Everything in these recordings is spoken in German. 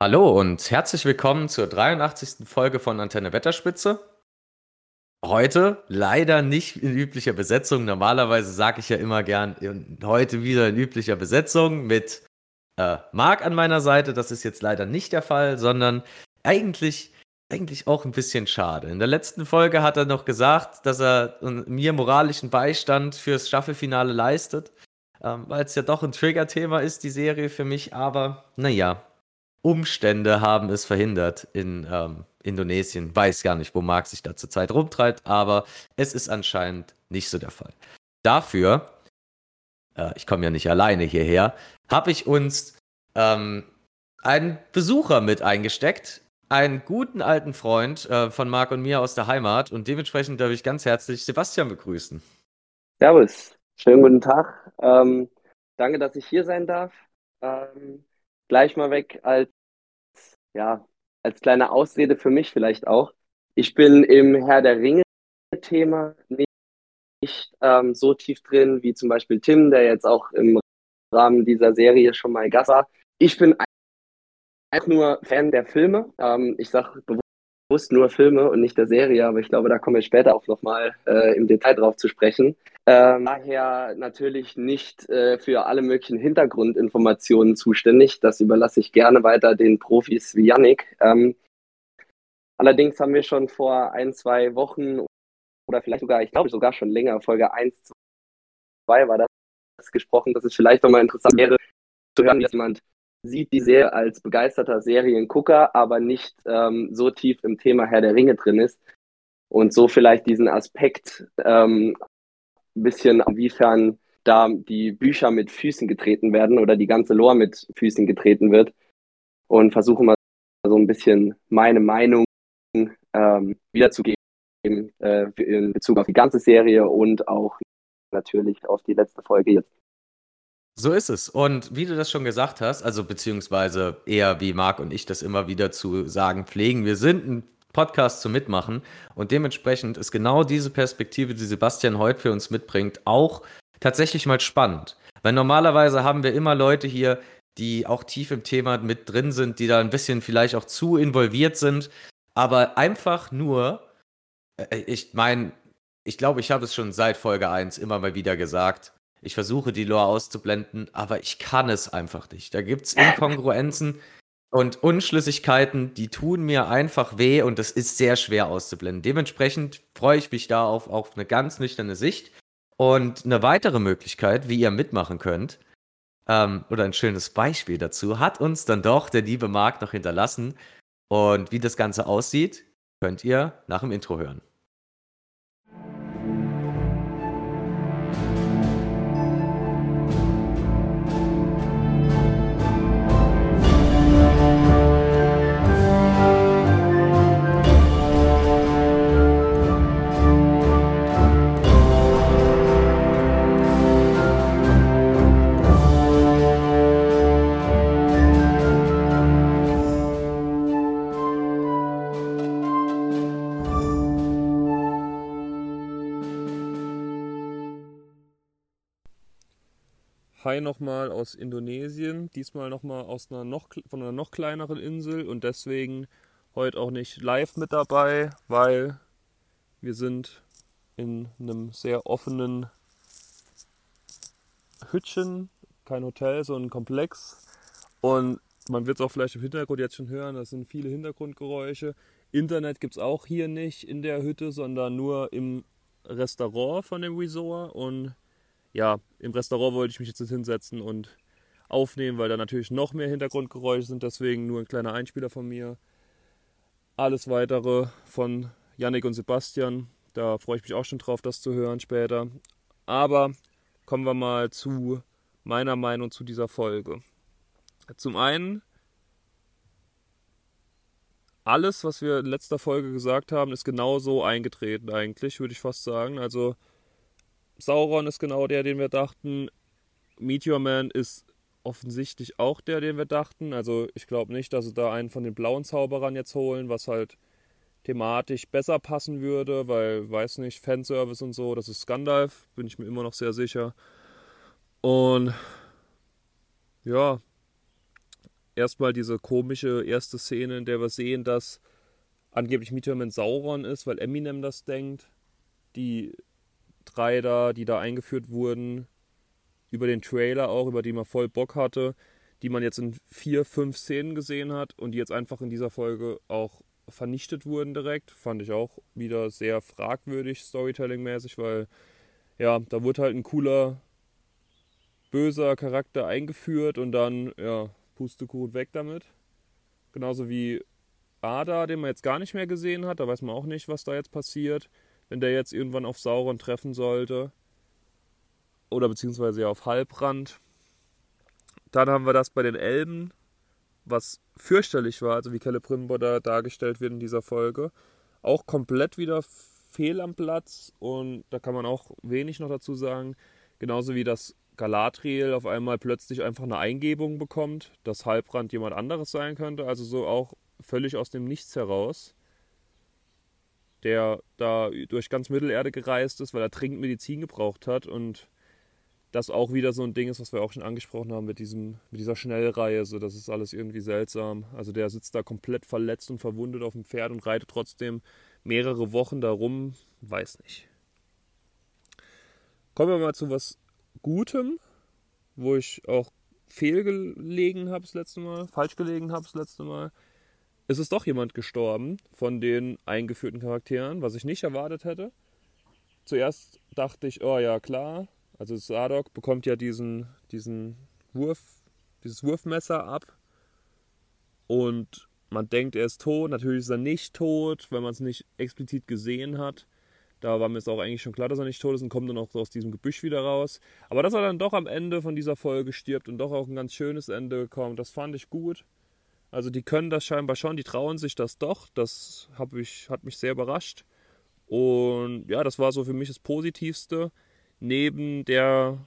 Hallo und herzlich willkommen zur 83. Folge von Antenne Wetterspitze. Heute leider nicht in üblicher Besetzung. Normalerweise sage ich ja immer gern, heute wieder in üblicher Besetzung mit äh, Marc an meiner Seite. Das ist jetzt leider nicht der Fall, sondern eigentlich, eigentlich auch ein bisschen schade. In der letzten Folge hat er noch gesagt, dass er mir moralischen Beistand fürs Staffelfinale leistet, ähm, weil es ja doch ein Trigger-Thema ist, die Serie für mich. Aber naja, Umstände haben es verhindert in ähm, Indonesien. Weiß gar nicht, wo Mark sich da zurzeit rumtreibt, aber es ist anscheinend nicht so der Fall. Dafür, äh, ich komme ja nicht alleine hierher, habe ich uns ähm, einen Besucher mit eingesteckt, einen guten alten Freund äh, von Marc und mir aus der Heimat und dementsprechend darf ich ganz herzlich Sebastian begrüßen. Servus, schönen guten Tag. Ähm, danke, dass ich hier sein darf. Ähm, gleich mal weg als, ja, als kleine Ausrede für mich vielleicht auch. Ich bin im Herr der Ringe-Thema nicht, nicht ähm, so tief drin wie zum Beispiel Tim, der jetzt auch im Rahmen dieser Serie schon mal Gast war. Ich bin einfach nur Fan der Filme. Ähm, ich sage bewusst nur Filme und nicht der Serie, aber ich glaube, da kommen wir später auch nochmal äh, im Detail drauf zu sprechen. Ähm, daher natürlich nicht äh, für alle möglichen Hintergrundinformationen zuständig. Das überlasse ich gerne weiter den Profis wie Yannick. Ähm, allerdings haben wir schon vor ein, zwei Wochen oder vielleicht sogar, ich glaube sogar schon länger, Folge 1, 2 war das gesprochen, dass es vielleicht nochmal interessant wäre zu hören, dass jemand sieht die Serie als begeisterter Seriengucker, aber nicht ähm, so tief im Thema Herr der Ringe drin ist und so vielleicht diesen Aspekt ähm, ein bisschen, inwiefern da die Bücher mit Füßen getreten werden oder die ganze Lore mit Füßen getreten wird und versuche mal so ein bisschen meine Meinung ähm, wiederzugeben äh, in Bezug auf die ganze Serie und auch natürlich auf die letzte Folge jetzt. So ist es. Und wie du das schon gesagt hast, also beziehungsweise eher wie Marc und ich das immer wieder zu sagen pflegen, wir sind ein Podcast zu mitmachen und dementsprechend ist genau diese Perspektive, die Sebastian heute für uns mitbringt, auch tatsächlich mal spannend. Weil normalerweise haben wir immer Leute hier, die auch tief im Thema mit drin sind, die da ein bisschen vielleicht auch zu involviert sind, aber einfach nur, äh, ich meine, ich glaube, ich habe es schon seit Folge 1 immer mal wieder gesagt, ich versuche die Lore auszublenden, aber ich kann es einfach nicht. Da gibt es Inkongruenzen und Unschlüssigkeiten, die tun mir einfach weh und das ist sehr schwer auszublenden. Dementsprechend freue ich mich da auf, auf eine ganz nüchterne Sicht. Und eine weitere Möglichkeit, wie ihr mitmachen könnt, ähm, oder ein schönes Beispiel dazu, hat uns dann doch der liebe Marc noch hinterlassen. Und wie das Ganze aussieht, könnt ihr nach dem Intro hören. Nochmal aus Indonesien, diesmal nochmal aus einer noch, von einer noch kleineren Insel und deswegen heute auch nicht live mit dabei, weil wir sind in einem sehr offenen Hütchen, kein Hotel, sondern ein Komplex und man wird es auch vielleicht im Hintergrund jetzt schon hören, das sind viele Hintergrundgeräusche. Internet gibt es auch hier nicht in der Hütte, sondern nur im Restaurant von dem Resort und ja, im Restaurant wollte ich mich jetzt hinsetzen und aufnehmen, weil da natürlich noch mehr Hintergrundgeräusche sind. Deswegen nur ein kleiner Einspieler von mir. Alles weitere von Yannick und Sebastian. Da freue ich mich auch schon drauf, das zu hören später. Aber kommen wir mal zu meiner Meinung zu dieser Folge. Zum einen, alles, was wir in letzter Folge gesagt haben, ist genauso eingetreten eigentlich, würde ich fast sagen. Also Sauron ist genau der, den wir dachten. Meteor Man ist offensichtlich auch der, den wir dachten. Also ich glaube nicht, dass sie da einen von den blauen Zauberern jetzt holen, was halt thematisch besser passen würde, weil, weiß nicht, Fanservice und so, das ist Gandalf, bin ich mir immer noch sehr sicher. Und ja, erstmal diese komische erste Szene, in der wir sehen, dass angeblich Meteorman Sauron ist, weil Eminem das denkt. Die drei da, die da eingeführt wurden, über den Trailer auch, über die man voll Bock hatte, die man jetzt in vier, fünf Szenen gesehen hat und die jetzt einfach in dieser Folge auch vernichtet wurden direkt. Fand ich auch wieder sehr fragwürdig, Storytelling-mäßig, weil ja, da wurde halt ein cooler, böser Charakter eingeführt und dann, ja, Pustekuchen weg damit. Genauso wie Ada, den man jetzt gar nicht mehr gesehen hat, da weiß man auch nicht, was da jetzt passiert, wenn der jetzt irgendwann auf Sauron treffen sollte. Oder beziehungsweise auf Halbrand. Dann haben wir das bei den Elben, was fürchterlich war, also wie Celebrimbor da dargestellt wird in dieser Folge. Auch komplett wieder fehl am Platz und da kann man auch wenig noch dazu sagen. Genauso wie das Galadriel auf einmal plötzlich einfach eine Eingebung bekommt, dass Halbrand jemand anderes sein könnte. Also so auch völlig aus dem Nichts heraus. Der da durch ganz Mittelerde gereist ist, weil er dringend Medizin gebraucht hat und das auch wieder so ein Ding ist, was wir auch schon angesprochen haben mit, diesem, mit dieser Schnellreihe. So, das ist alles irgendwie seltsam. Also der sitzt da komplett verletzt und verwundet auf dem Pferd und reitet trotzdem mehrere Wochen da rum. Weiß nicht. Kommen wir mal zu was Gutem, wo ich auch fehlgelegen habe das letzte Mal, falsch gelegen habe das letzte Mal. Es ist doch jemand gestorben von den eingeführten Charakteren, was ich nicht erwartet hätte. Zuerst dachte ich, oh ja, klar, also Sadok bekommt ja diesen, diesen Wurf, dieses Wurfmesser ab und man denkt, er ist tot. Natürlich ist er nicht tot, wenn man es nicht explizit gesehen hat. Da war mir es auch eigentlich schon klar, dass er nicht tot ist und kommt dann auch aus diesem Gebüsch wieder raus. Aber dass er dann doch am Ende von dieser Folge stirbt und doch auch ein ganz schönes Ende bekommt, das fand ich gut. Also die können das scheinbar schon, die trauen sich das doch. Das ich, hat mich sehr überrascht. Und ja, das war so für mich das Positivste neben der,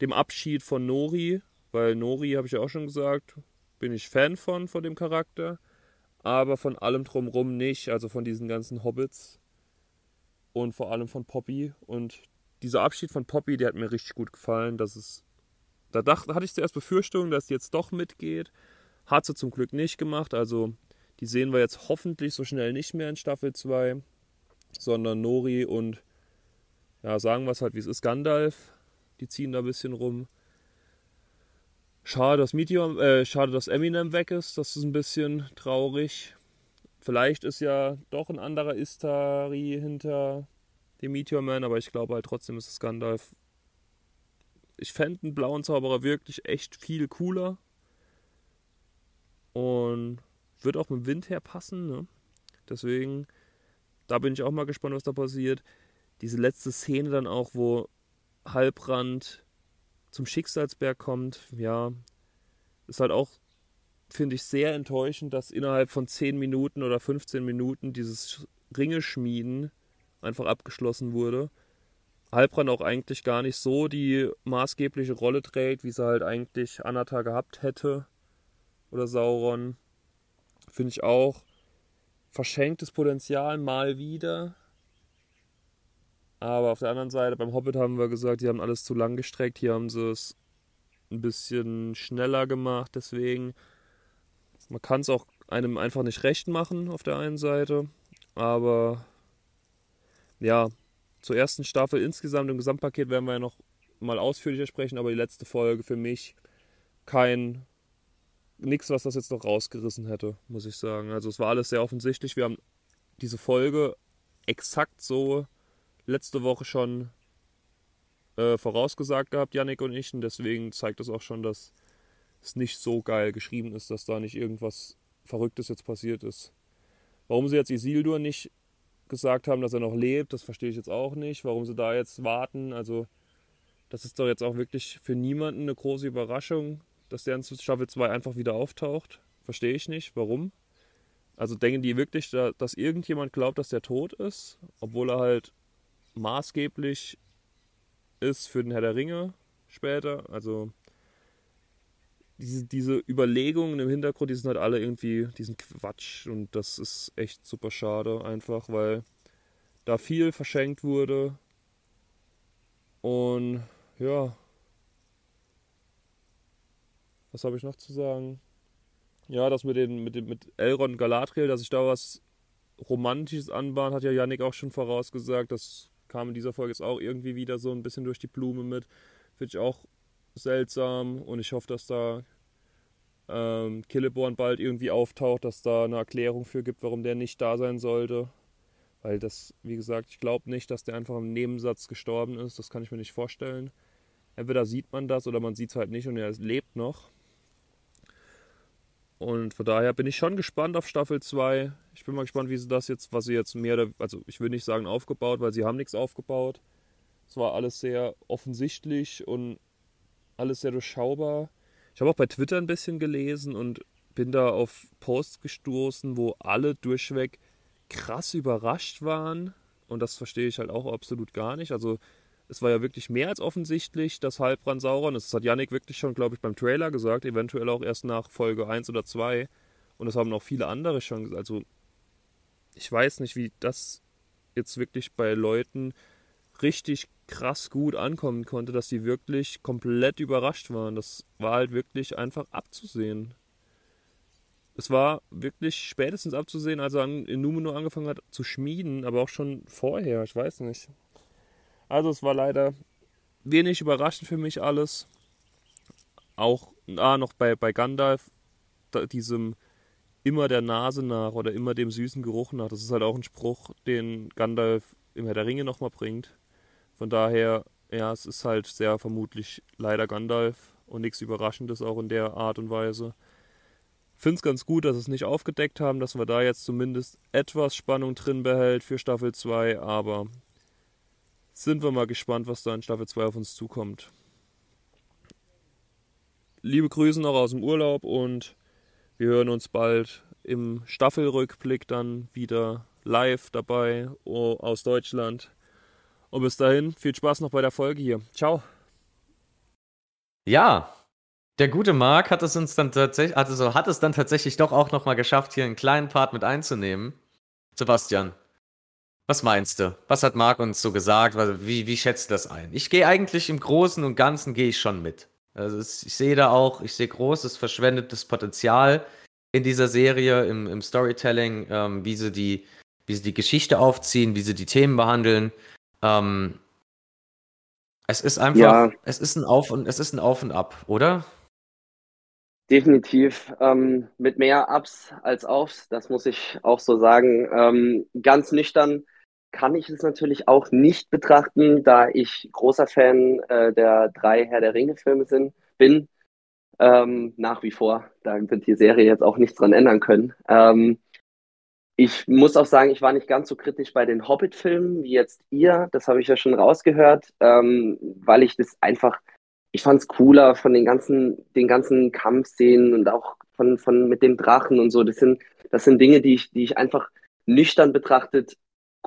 dem Abschied von Nori, weil Nori, habe ich ja auch schon gesagt, bin ich Fan von, von dem Charakter, aber von allem drumrum nicht, also von diesen ganzen Hobbits und vor allem von Poppy. Und dieser Abschied von Poppy, der hat mir richtig gut gefallen. Das ist, da dachte, hatte ich zuerst Befürchtungen, dass die jetzt doch mitgeht. Hat sie zum Glück nicht gemacht, also die sehen wir jetzt hoffentlich so schnell nicht mehr in Staffel 2, sondern Nori und ja, sagen wir es halt, wie es ist, Gandalf. Die ziehen da ein bisschen rum. Schade, dass Meteor, äh, schade, dass Eminem weg ist. Das ist ein bisschen traurig. Vielleicht ist ja doch ein anderer Istari hinter dem Meteor Man, aber ich glaube halt trotzdem ist es Gandalf. Ich fände einen blauen Zauberer wirklich echt viel cooler. Und wird auch mit dem Wind her passen. Ne? Deswegen, da bin ich auch mal gespannt, was da passiert diese letzte Szene dann auch, wo Halbrand zum Schicksalsberg kommt, ja, ist halt auch, finde ich, sehr enttäuschend, dass innerhalb von 10 Minuten oder 15 Minuten dieses Ringeschmieden einfach abgeschlossen wurde. Halbrand auch eigentlich gar nicht so die maßgebliche Rolle trägt, wie sie halt eigentlich Anatar gehabt hätte. Oder Sauron. Finde ich auch verschenktes Potenzial mal wieder. Aber auf der anderen Seite, beim Hobbit haben wir gesagt, die haben alles zu lang gestreckt. Hier haben sie es ein bisschen schneller gemacht. Deswegen, man kann es auch einem einfach nicht recht machen auf der einen Seite. Aber ja, zur ersten Staffel insgesamt im Gesamtpaket werden wir ja noch mal ausführlicher sprechen. Aber die letzte Folge für mich kein nichts, was das jetzt noch rausgerissen hätte, muss ich sagen. Also es war alles sehr offensichtlich. Wir haben diese Folge exakt so letzte Woche schon äh, vorausgesagt gehabt, Yannick und ich. Und deswegen zeigt das auch schon, dass es nicht so geil geschrieben ist, dass da nicht irgendwas Verrücktes jetzt passiert ist. Warum sie jetzt Isildur nicht gesagt haben, dass er noch lebt, das verstehe ich jetzt auch nicht. Warum sie da jetzt warten, also das ist doch jetzt auch wirklich für niemanden eine große Überraschung, dass der in Staffel 2 einfach wieder auftaucht. Verstehe ich nicht. Warum? Also denken die wirklich, dass irgendjemand glaubt, dass der tot ist, obwohl er halt maßgeblich ist für den Herr der Ringe später. Also diese, diese Überlegungen im Hintergrund, die sind halt alle irgendwie, diesen Quatsch und das ist echt super schade einfach, weil da viel verschenkt wurde und ja, was habe ich noch zu sagen? Ja, das mit, den, mit, den, mit Elrond Galadriel, dass sich da was Romantisches anbahnt, hat ja Yannick auch schon vorausgesagt. Das kam in dieser Folge jetzt auch irgendwie wieder so ein bisschen durch die Blume mit. Finde ich auch seltsam und ich hoffe, dass da ähm, Killeborn bald irgendwie auftaucht, dass da eine Erklärung für gibt, warum der nicht da sein sollte. Weil das, wie gesagt, ich glaube nicht, dass der einfach im Nebensatz gestorben ist. Das kann ich mir nicht vorstellen. Entweder sieht man das oder man sieht es halt nicht und er lebt noch. Und von daher bin ich schon gespannt auf Staffel 2. Ich bin mal gespannt, wie sie das jetzt, was sie jetzt mehr, also ich will nicht sagen aufgebaut, weil sie haben nichts aufgebaut. Es war alles sehr offensichtlich und alles sehr durchschaubar. Ich habe auch bei Twitter ein bisschen gelesen und bin da auf Posts gestoßen, wo alle durchweg krass überrascht waren. Und das verstehe ich halt auch absolut gar nicht. Also es war ja wirklich mehr als offensichtlich, dass Heilbrand Sauron ist. Das hat Yannick wirklich schon, glaube ich, beim Trailer gesagt, eventuell auch erst nach Folge 1 oder 2. Und das haben auch viele andere schon gesagt. Also ich weiß nicht, wie das jetzt wirklich bei Leuten richtig krass gut ankommen konnte, dass die wirklich komplett überrascht waren. Das war halt wirklich einfach abzusehen. Es war wirklich spätestens abzusehen, als er in Numenor angefangen hat zu schmieden, aber auch schon vorher, ich weiß nicht. Also es war leider wenig überraschend für mich alles. Auch ah, noch bei, bei Gandalf, diesem immer der Nase nach oder immer dem süßen Geruch nach. Das ist halt auch ein Spruch, den Gandalf im Herr der Ringe nochmal bringt. Von daher, ja, es ist halt sehr vermutlich leider Gandalf und nichts Überraschendes auch in der Art und Weise. Finde es ganz gut, dass es nicht aufgedeckt haben, dass wir da jetzt zumindest etwas Spannung drin behält für Staffel 2, aber sind wir mal gespannt, was da in Staffel 2 auf uns zukommt. Liebe Grüße noch aus dem Urlaub und wir hören uns bald im Staffelrückblick dann wieder live dabei aus Deutschland. Und bis dahin, viel Spaß noch bei der Folge hier. Ciao. Ja, der gute Marc hat es uns dann tatsächlich, also hat es dann tatsächlich doch auch nochmal geschafft, hier einen kleinen Part mit einzunehmen. Sebastian, was meinst du? Was hat Marc uns so gesagt? Wie, wie schätzt du das ein? Ich gehe eigentlich im Großen und Ganzen gehe ich schon mit. Also ich sehe da auch, ich sehe großes verschwendetes Potenzial in dieser Serie, im, im Storytelling, ähm, wie, sie die, wie sie die Geschichte aufziehen, wie sie die Themen behandeln. Ähm, es ist einfach, ja. es ist ein Auf und es ist ein Auf und Ab, oder? Definitiv ähm, mit mehr Ups als Aufs, das muss ich auch so sagen. Ähm, ganz nüchtern kann ich es natürlich auch nicht betrachten, da ich großer Fan äh, der drei Herr der Ringe-Filme bin. Ähm, nach wie vor. Da wird die Serie jetzt auch nichts dran ändern können. Ähm, ich muss auch sagen, ich war nicht ganz so kritisch bei den Hobbit-Filmen wie jetzt ihr. Das habe ich ja schon rausgehört, ähm, weil ich das einfach, ich fand es cooler von den ganzen, den ganzen Kampfszenen und auch von, von mit dem Drachen und so. Das sind, das sind Dinge, die ich, die ich einfach nüchtern betrachtet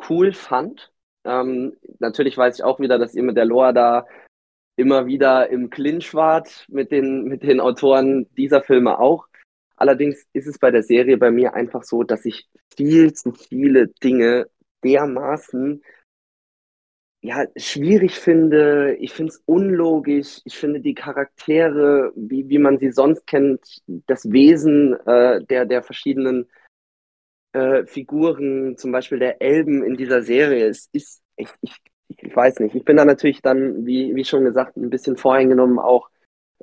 cool fand. Ähm, natürlich weiß ich auch wieder, dass ihr mit der Loa da immer wieder im Clinch wart mit den, mit den Autoren dieser Filme auch. Allerdings ist es bei der Serie bei mir einfach so, dass ich viel zu viele Dinge dermaßen ja, schwierig finde. Ich finde es unlogisch. Ich finde die Charaktere, wie, wie man sie sonst kennt, das Wesen äh, der, der verschiedenen äh, Figuren, zum Beispiel der Elben in dieser Serie, es ist, ich, ich, ich weiß nicht. Ich bin da natürlich dann, wie, wie schon gesagt, ein bisschen voreingenommen auch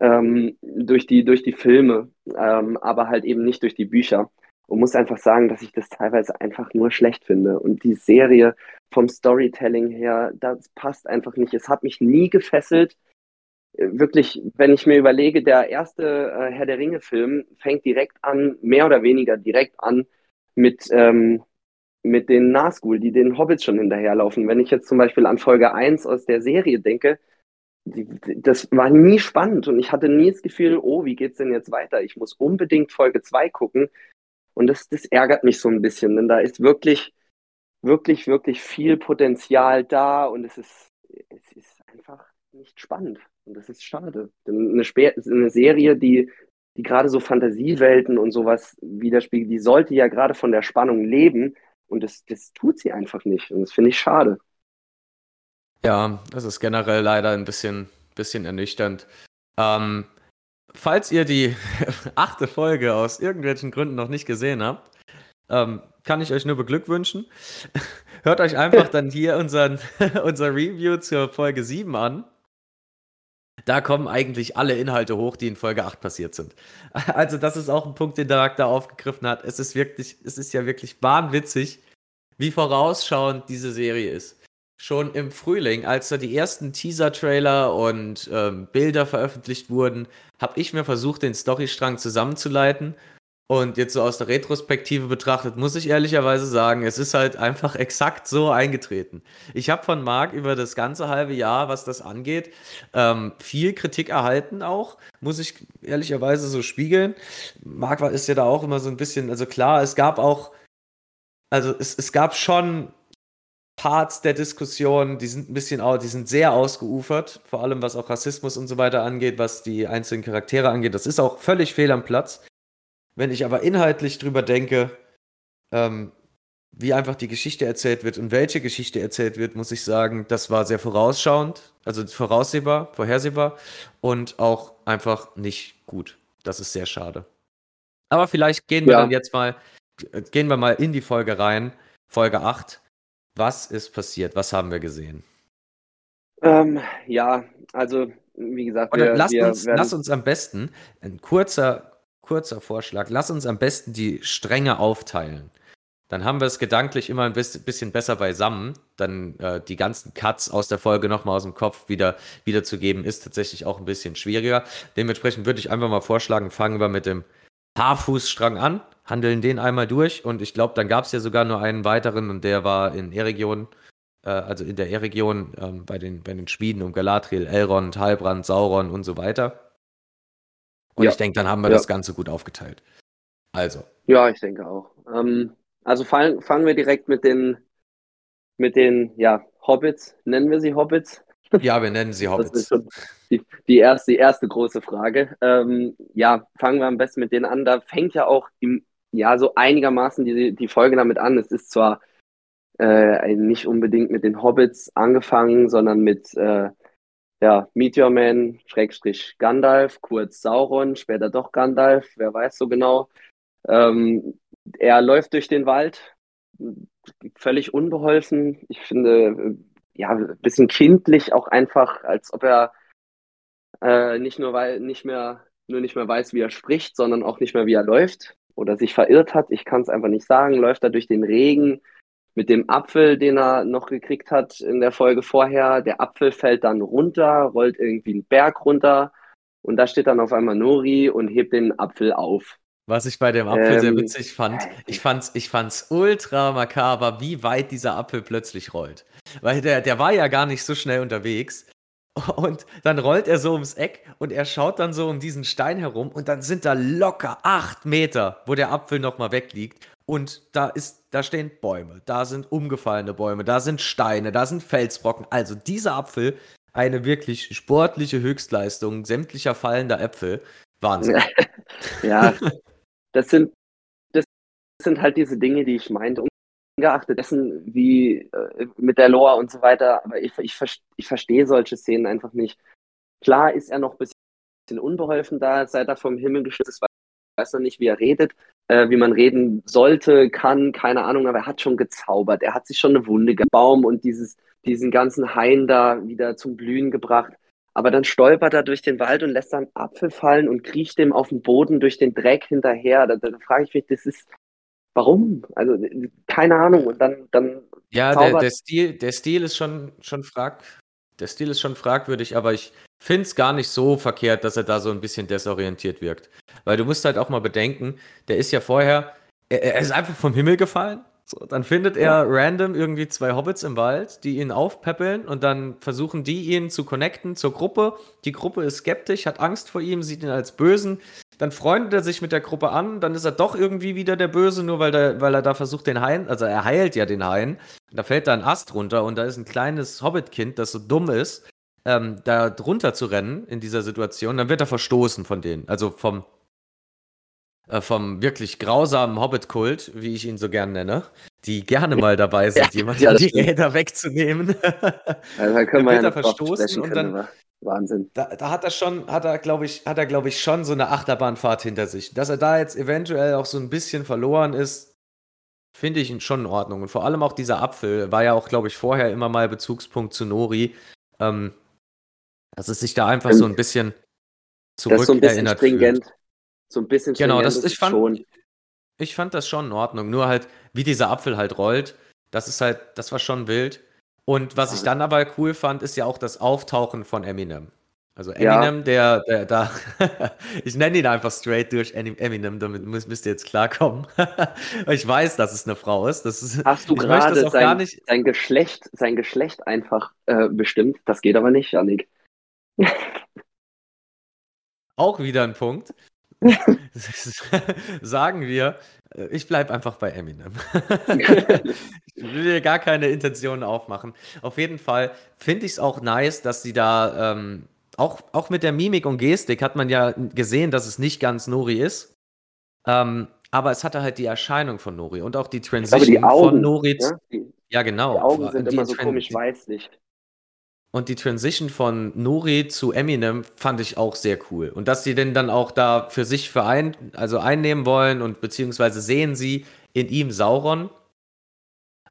ähm, durch, die, durch die Filme, ähm, aber halt eben nicht durch die Bücher. Und muss einfach sagen, dass ich das teilweise einfach nur schlecht finde. Und die Serie vom Storytelling her, das passt einfach nicht. Es hat mich nie gefesselt. Wirklich, wenn ich mir überlege, der erste äh, Herr der Ringe-Film fängt direkt an, mehr oder weniger direkt an, mit, ähm, mit den Nazgul, die den Hobbits schon hinterherlaufen. Wenn ich jetzt zum Beispiel an Folge 1 aus der Serie denke, das war nie spannend und ich hatte nie das Gefühl, oh, wie geht's denn jetzt weiter? Ich muss unbedingt Folge 2 gucken. Und das, das ärgert mich so ein bisschen, denn da ist wirklich, wirklich, wirklich viel Potenzial da und es ist, es ist einfach nicht spannend. Und das ist schade. Denn eine, eine Serie, die, die gerade so Fantasiewelten und sowas widerspiegelt, die sollte ja gerade von der Spannung leben und das, das tut sie einfach nicht. Und das finde ich schade. Ja, das ist generell leider ein bisschen, bisschen ernüchternd. Ähm, falls ihr die achte Folge aus irgendwelchen Gründen noch nicht gesehen habt, ähm, kann ich euch nur beglückwünschen. Hört euch einfach dann hier unseren, unser Review zur Folge 7 an. Da kommen eigentlich alle Inhalte hoch, die in Folge 8 passiert sind. Also, das ist auch ein Punkt, den der da aufgegriffen hat. Es ist wirklich, es ist ja wirklich wahnwitzig, wie vorausschauend diese Serie ist. Schon im Frühling, als da die ersten Teaser-Trailer und ähm, Bilder veröffentlicht wurden, habe ich mir versucht, den Storystrang zusammenzuleiten und jetzt so aus der Retrospektive betrachtet, muss ich ehrlicherweise sagen, es ist halt einfach exakt so eingetreten. Ich habe von Marc über das ganze halbe Jahr, was das angeht, ähm, viel Kritik erhalten auch, muss ich ehrlicherweise so spiegeln. Marc ist ja da auch immer so ein bisschen, also klar, es gab auch, also es, es gab schon Parts der Diskussion, die sind ein bisschen, die sind sehr ausgeufert, vor allem was auch Rassismus und so weiter angeht, was die einzelnen Charaktere angeht. Das ist auch völlig fehl am Platz. Wenn ich aber inhaltlich drüber denke, ähm, wie einfach die Geschichte erzählt wird und welche Geschichte erzählt wird, muss ich sagen, das war sehr vorausschauend, also voraussehbar, vorhersehbar und auch einfach nicht gut. Das ist sehr schade. Aber vielleicht gehen wir ja. dann jetzt mal, gehen wir mal in die Folge rein, Folge 8. Was ist passiert? Was haben wir gesehen? Ähm, ja, also wie gesagt, wir, lass, wir uns, lass uns am besten ein kurzer kurzer Vorschlag. Lass uns am besten die Stränge aufteilen. Dann haben wir es gedanklich immer ein bisschen besser beisammen. Dann äh, die ganzen Cuts aus der Folge nochmal aus dem Kopf wieder wiederzugeben, ist tatsächlich auch ein bisschen schwieriger. Dementsprechend würde ich einfach mal vorschlagen, fangen wir mit dem Haarfußstrang an, handeln den einmal durch und ich glaube, dann gab es ja sogar nur einen weiteren und der war in E-Region, äh, also in der E-Region äh, bei, den, bei den Schmieden um Galadriel, Elrond, Halbrand, Sauron und so weiter. Und ja. ich denke, dann haben wir ja. das Ganze gut aufgeteilt. Also. Ja, ich denke auch. Ähm, also fangen, fangen wir direkt mit den, mit den ja, Hobbits. Nennen wir sie Hobbits? Ja, wir nennen sie Hobbits. Das ist schon die, die, erste, die erste große Frage. Ähm, ja, fangen wir am besten mit denen an. Da fängt ja auch im, ja, so einigermaßen die, die Folge damit an. Es ist zwar äh, nicht unbedingt mit den Hobbits angefangen, sondern mit äh, ja, Meteor Man, Schrägstrich Gandalf, kurz Sauron, später doch Gandalf, wer weiß so genau. Ähm, er läuft durch den Wald, völlig unbeholfen. Ich finde, ja, ein bisschen kindlich auch einfach, als ob er äh, nicht nur weil nicht mehr nur nicht mehr weiß, wie er spricht, sondern auch nicht mehr, wie er läuft oder sich verirrt hat. Ich kann es einfach nicht sagen. Läuft er durch den Regen, mit dem Apfel, den er noch gekriegt hat in der Folge vorher. Der Apfel fällt dann runter, rollt irgendwie einen Berg runter und da steht dann auf einmal Nori und hebt den Apfel auf. Was ich bei dem Apfel ähm, sehr witzig fand, ich fand's, ich fand's ultra makaber, wie weit dieser Apfel plötzlich rollt. Weil der, der war ja gar nicht so schnell unterwegs. Und dann rollt er so ums Eck und er schaut dann so um diesen Stein herum und dann sind da locker acht Meter, wo der Apfel nochmal wegliegt. Und da ist, da stehen Bäume, da sind umgefallene Bäume, da sind Steine, da sind Felsbrocken. Also dieser Apfel, eine wirklich sportliche Höchstleistung sämtlicher fallender Äpfel. Wahnsinn. ja, das sind, das sind halt diese Dinge, die ich meinte. Ungeachtet dessen, wie äh, mit der Lore und so weiter, aber ich, ich, ich verstehe solche Szenen einfach nicht. Klar ist er noch ein bisschen unbeholfen da, seit er vom Himmel geschützt ist, weiß noch nicht, wie er redet, äh, wie man reden sollte, kann, keine Ahnung, aber er hat schon gezaubert. Er hat sich schon eine Wunde gebaum und dieses, diesen ganzen Hain da wieder zum Blühen gebracht. Aber dann stolpert er durch den Wald und lässt dann Apfel fallen und kriecht dem auf dem Boden durch den Dreck hinterher. Da, da, da frage ich mich, das ist, warum? Also, keine Ahnung. Und dann, dann ja, der, der, Stil, der Stil ist schon, schon frag, der Stil ist schon fragwürdig, aber ich finde es gar nicht so verkehrt, dass er da so ein bisschen desorientiert wirkt. Weil du musst halt auch mal bedenken, der ist ja vorher, er, er ist einfach vom Himmel gefallen. So, dann findet er ja. random irgendwie zwei Hobbits im Wald, die ihn aufpäppeln und dann versuchen die ihn zu connecten zur Gruppe. Die Gruppe ist skeptisch, hat Angst vor ihm, sieht ihn als Bösen. Dann freundet er sich mit der Gruppe an, dann ist er doch irgendwie wieder der Böse, nur weil, der, weil er da versucht, den Hain, also er heilt ja den Hain. Da fällt da ein Ast runter und da ist ein kleines Hobbitkind, das so dumm ist, ähm, da drunter zu rennen in dieser Situation. Dann wird er verstoßen von denen, also vom äh, vom wirklich grausamen Hobbit-Kult, wie ich ihn so gern nenne, die gerne mal dabei sind, ja, jemanden ja, die stimmt. Räder wegzunehmen. Also, da können wir ja verstoßen und dann Wahnsinn. Da, da, hat er schon, hat er, glaube ich, hat er, glaube ich, schon so eine Achterbahnfahrt hinter sich. Dass er da jetzt eventuell auch so ein bisschen verloren ist, finde ich schon in Ordnung. Und vor allem auch dieser Apfel war ja auch, glaube ich, vorher immer mal Bezugspunkt zu Nori. Ähm, dass es sich da einfach so ein bisschen zurück so ein bisschen erinnert stringent. Fühlt. So ein bisschen Genau, das, ich, fand, schon. ich fand das schon in Ordnung. Nur halt, wie dieser Apfel halt rollt, das ist halt, das war schon wild. Und was ich dann aber cool fand, ist ja auch das Auftauchen von Eminem. Also Eminem, ja. der, der da, ich nenne ihn einfach straight durch Eminem, damit müsst, ihr jetzt klarkommen. ich weiß, dass es eine Frau ist. Das ist Hast du gerade sein, sein, Geschlecht, sein Geschlecht einfach äh, bestimmt? Das geht aber nicht, Janik. auch wieder ein Punkt. Sagen wir, äh, ich bleibe einfach bei Eminem. ich will dir gar keine Intentionen aufmachen. Auf jeden Fall finde ich es auch nice, dass sie da, ähm, auch, auch mit der Mimik und Gestik hat man ja gesehen, dass es nicht ganz Nori ist. Ähm, aber es hatte halt die Erscheinung von Nori und auch die Transition die Augen, von Nori. Ja, die, ja, genau. Die Augen sind die immer so komisch weißlich. Und die Transition von Nori zu Eminem fand ich auch sehr cool. Und dass sie den dann auch da für sich verein, also einnehmen wollen und beziehungsweise sehen sie in ihm Sauron,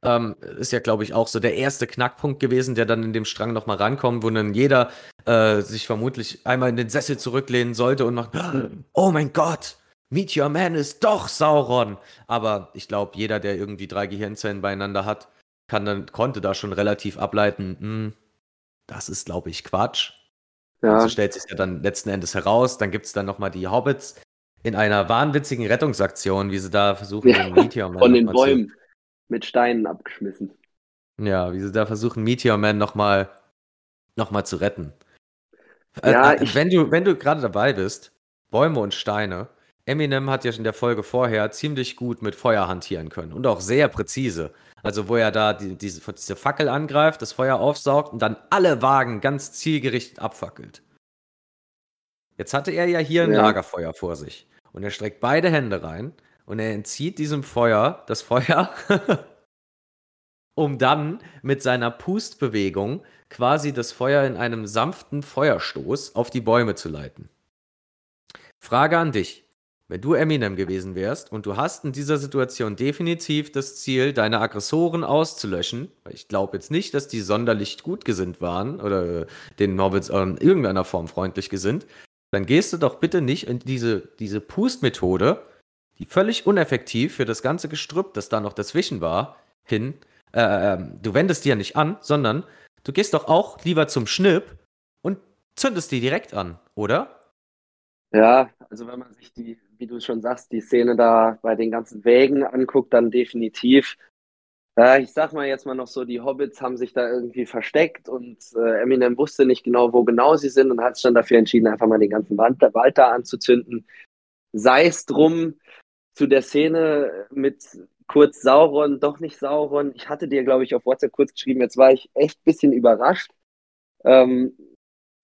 ähm, ist ja, glaube ich, auch so der erste Knackpunkt gewesen, der dann in dem Strang nochmal rankommt, wo dann jeder äh, sich vermutlich einmal in den Sessel zurücklehnen sollte und macht, oh mein Gott, Meteor Man ist doch Sauron. Aber ich glaube, jeder, der irgendwie drei Gehirnzellen beieinander hat, kann dann, konnte da schon relativ ableiten, mh, hm, das ist, glaube ich, Quatsch. Ja. Und so stellt sich ja dann letzten Endes heraus. Dann gibt es dann nochmal die Hobbits in einer wahnwitzigen Rettungsaktion, wie sie da versuchen, ja, den Meteor Man von den Bäumen zu... mit Steinen abgeschmissen. Ja, wie sie da versuchen, Meteor Man nochmal noch mal zu retten. Äh, ja, äh. Wenn du, wenn du gerade dabei bist, Bäume und Steine, Eminem hat ja in der Folge vorher ziemlich gut mit Feuer hantieren können und auch sehr präzise. Also wo er da die, diese, diese Fackel angreift, das Feuer aufsaugt und dann alle Wagen ganz zielgerichtet abfackelt. Jetzt hatte er ja hier ein ja. Lagerfeuer vor sich. Und er streckt beide Hände rein und er entzieht diesem Feuer das Feuer, um dann mit seiner Pustbewegung quasi das Feuer in einem sanften Feuerstoß auf die Bäume zu leiten. Frage an dich. Wenn du Eminem gewesen wärst und du hast in dieser Situation definitiv das Ziel, deine Aggressoren auszulöschen, weil ich glaube jetzt nicht, dass die sonderlich gut gesinnt waren oder den Hobbits in irgendeiner Form freundlich gesinnt, dann gehst du doch bitte nicht in diese, diese Pust-Methode, die völlig uneffektiv für das ganze Gestrüpp, das da noch dazwischen war, hin. Äh, ähm, du wendest ja nicht an, sondern du gehst doch auch lieber zum Schnipp und zündest die direkt an, oder? Ja, also wenn man sich die, wie du schon sagst, die Szene da bei den ganzen Wägen anguckt, dann definitiv. Äh, ich sag mal jetzt mal noch so, die Hobbits haben sich da irgendwie versteckt und äh, Eminem wusste nicht genau, wo genau sie sind und hat sich dann dafür entschieden, einfach mal den ganzen Wald, Wald da anzuzünden. Sei es drum, zu der Szene mit kurz Sauron, doch nicht Sauron. Ich hatte dir, glaube ich, auf WhatsApp kurz geschrieben, jetzt war ich echt ein bisschen überrascht. Ähm,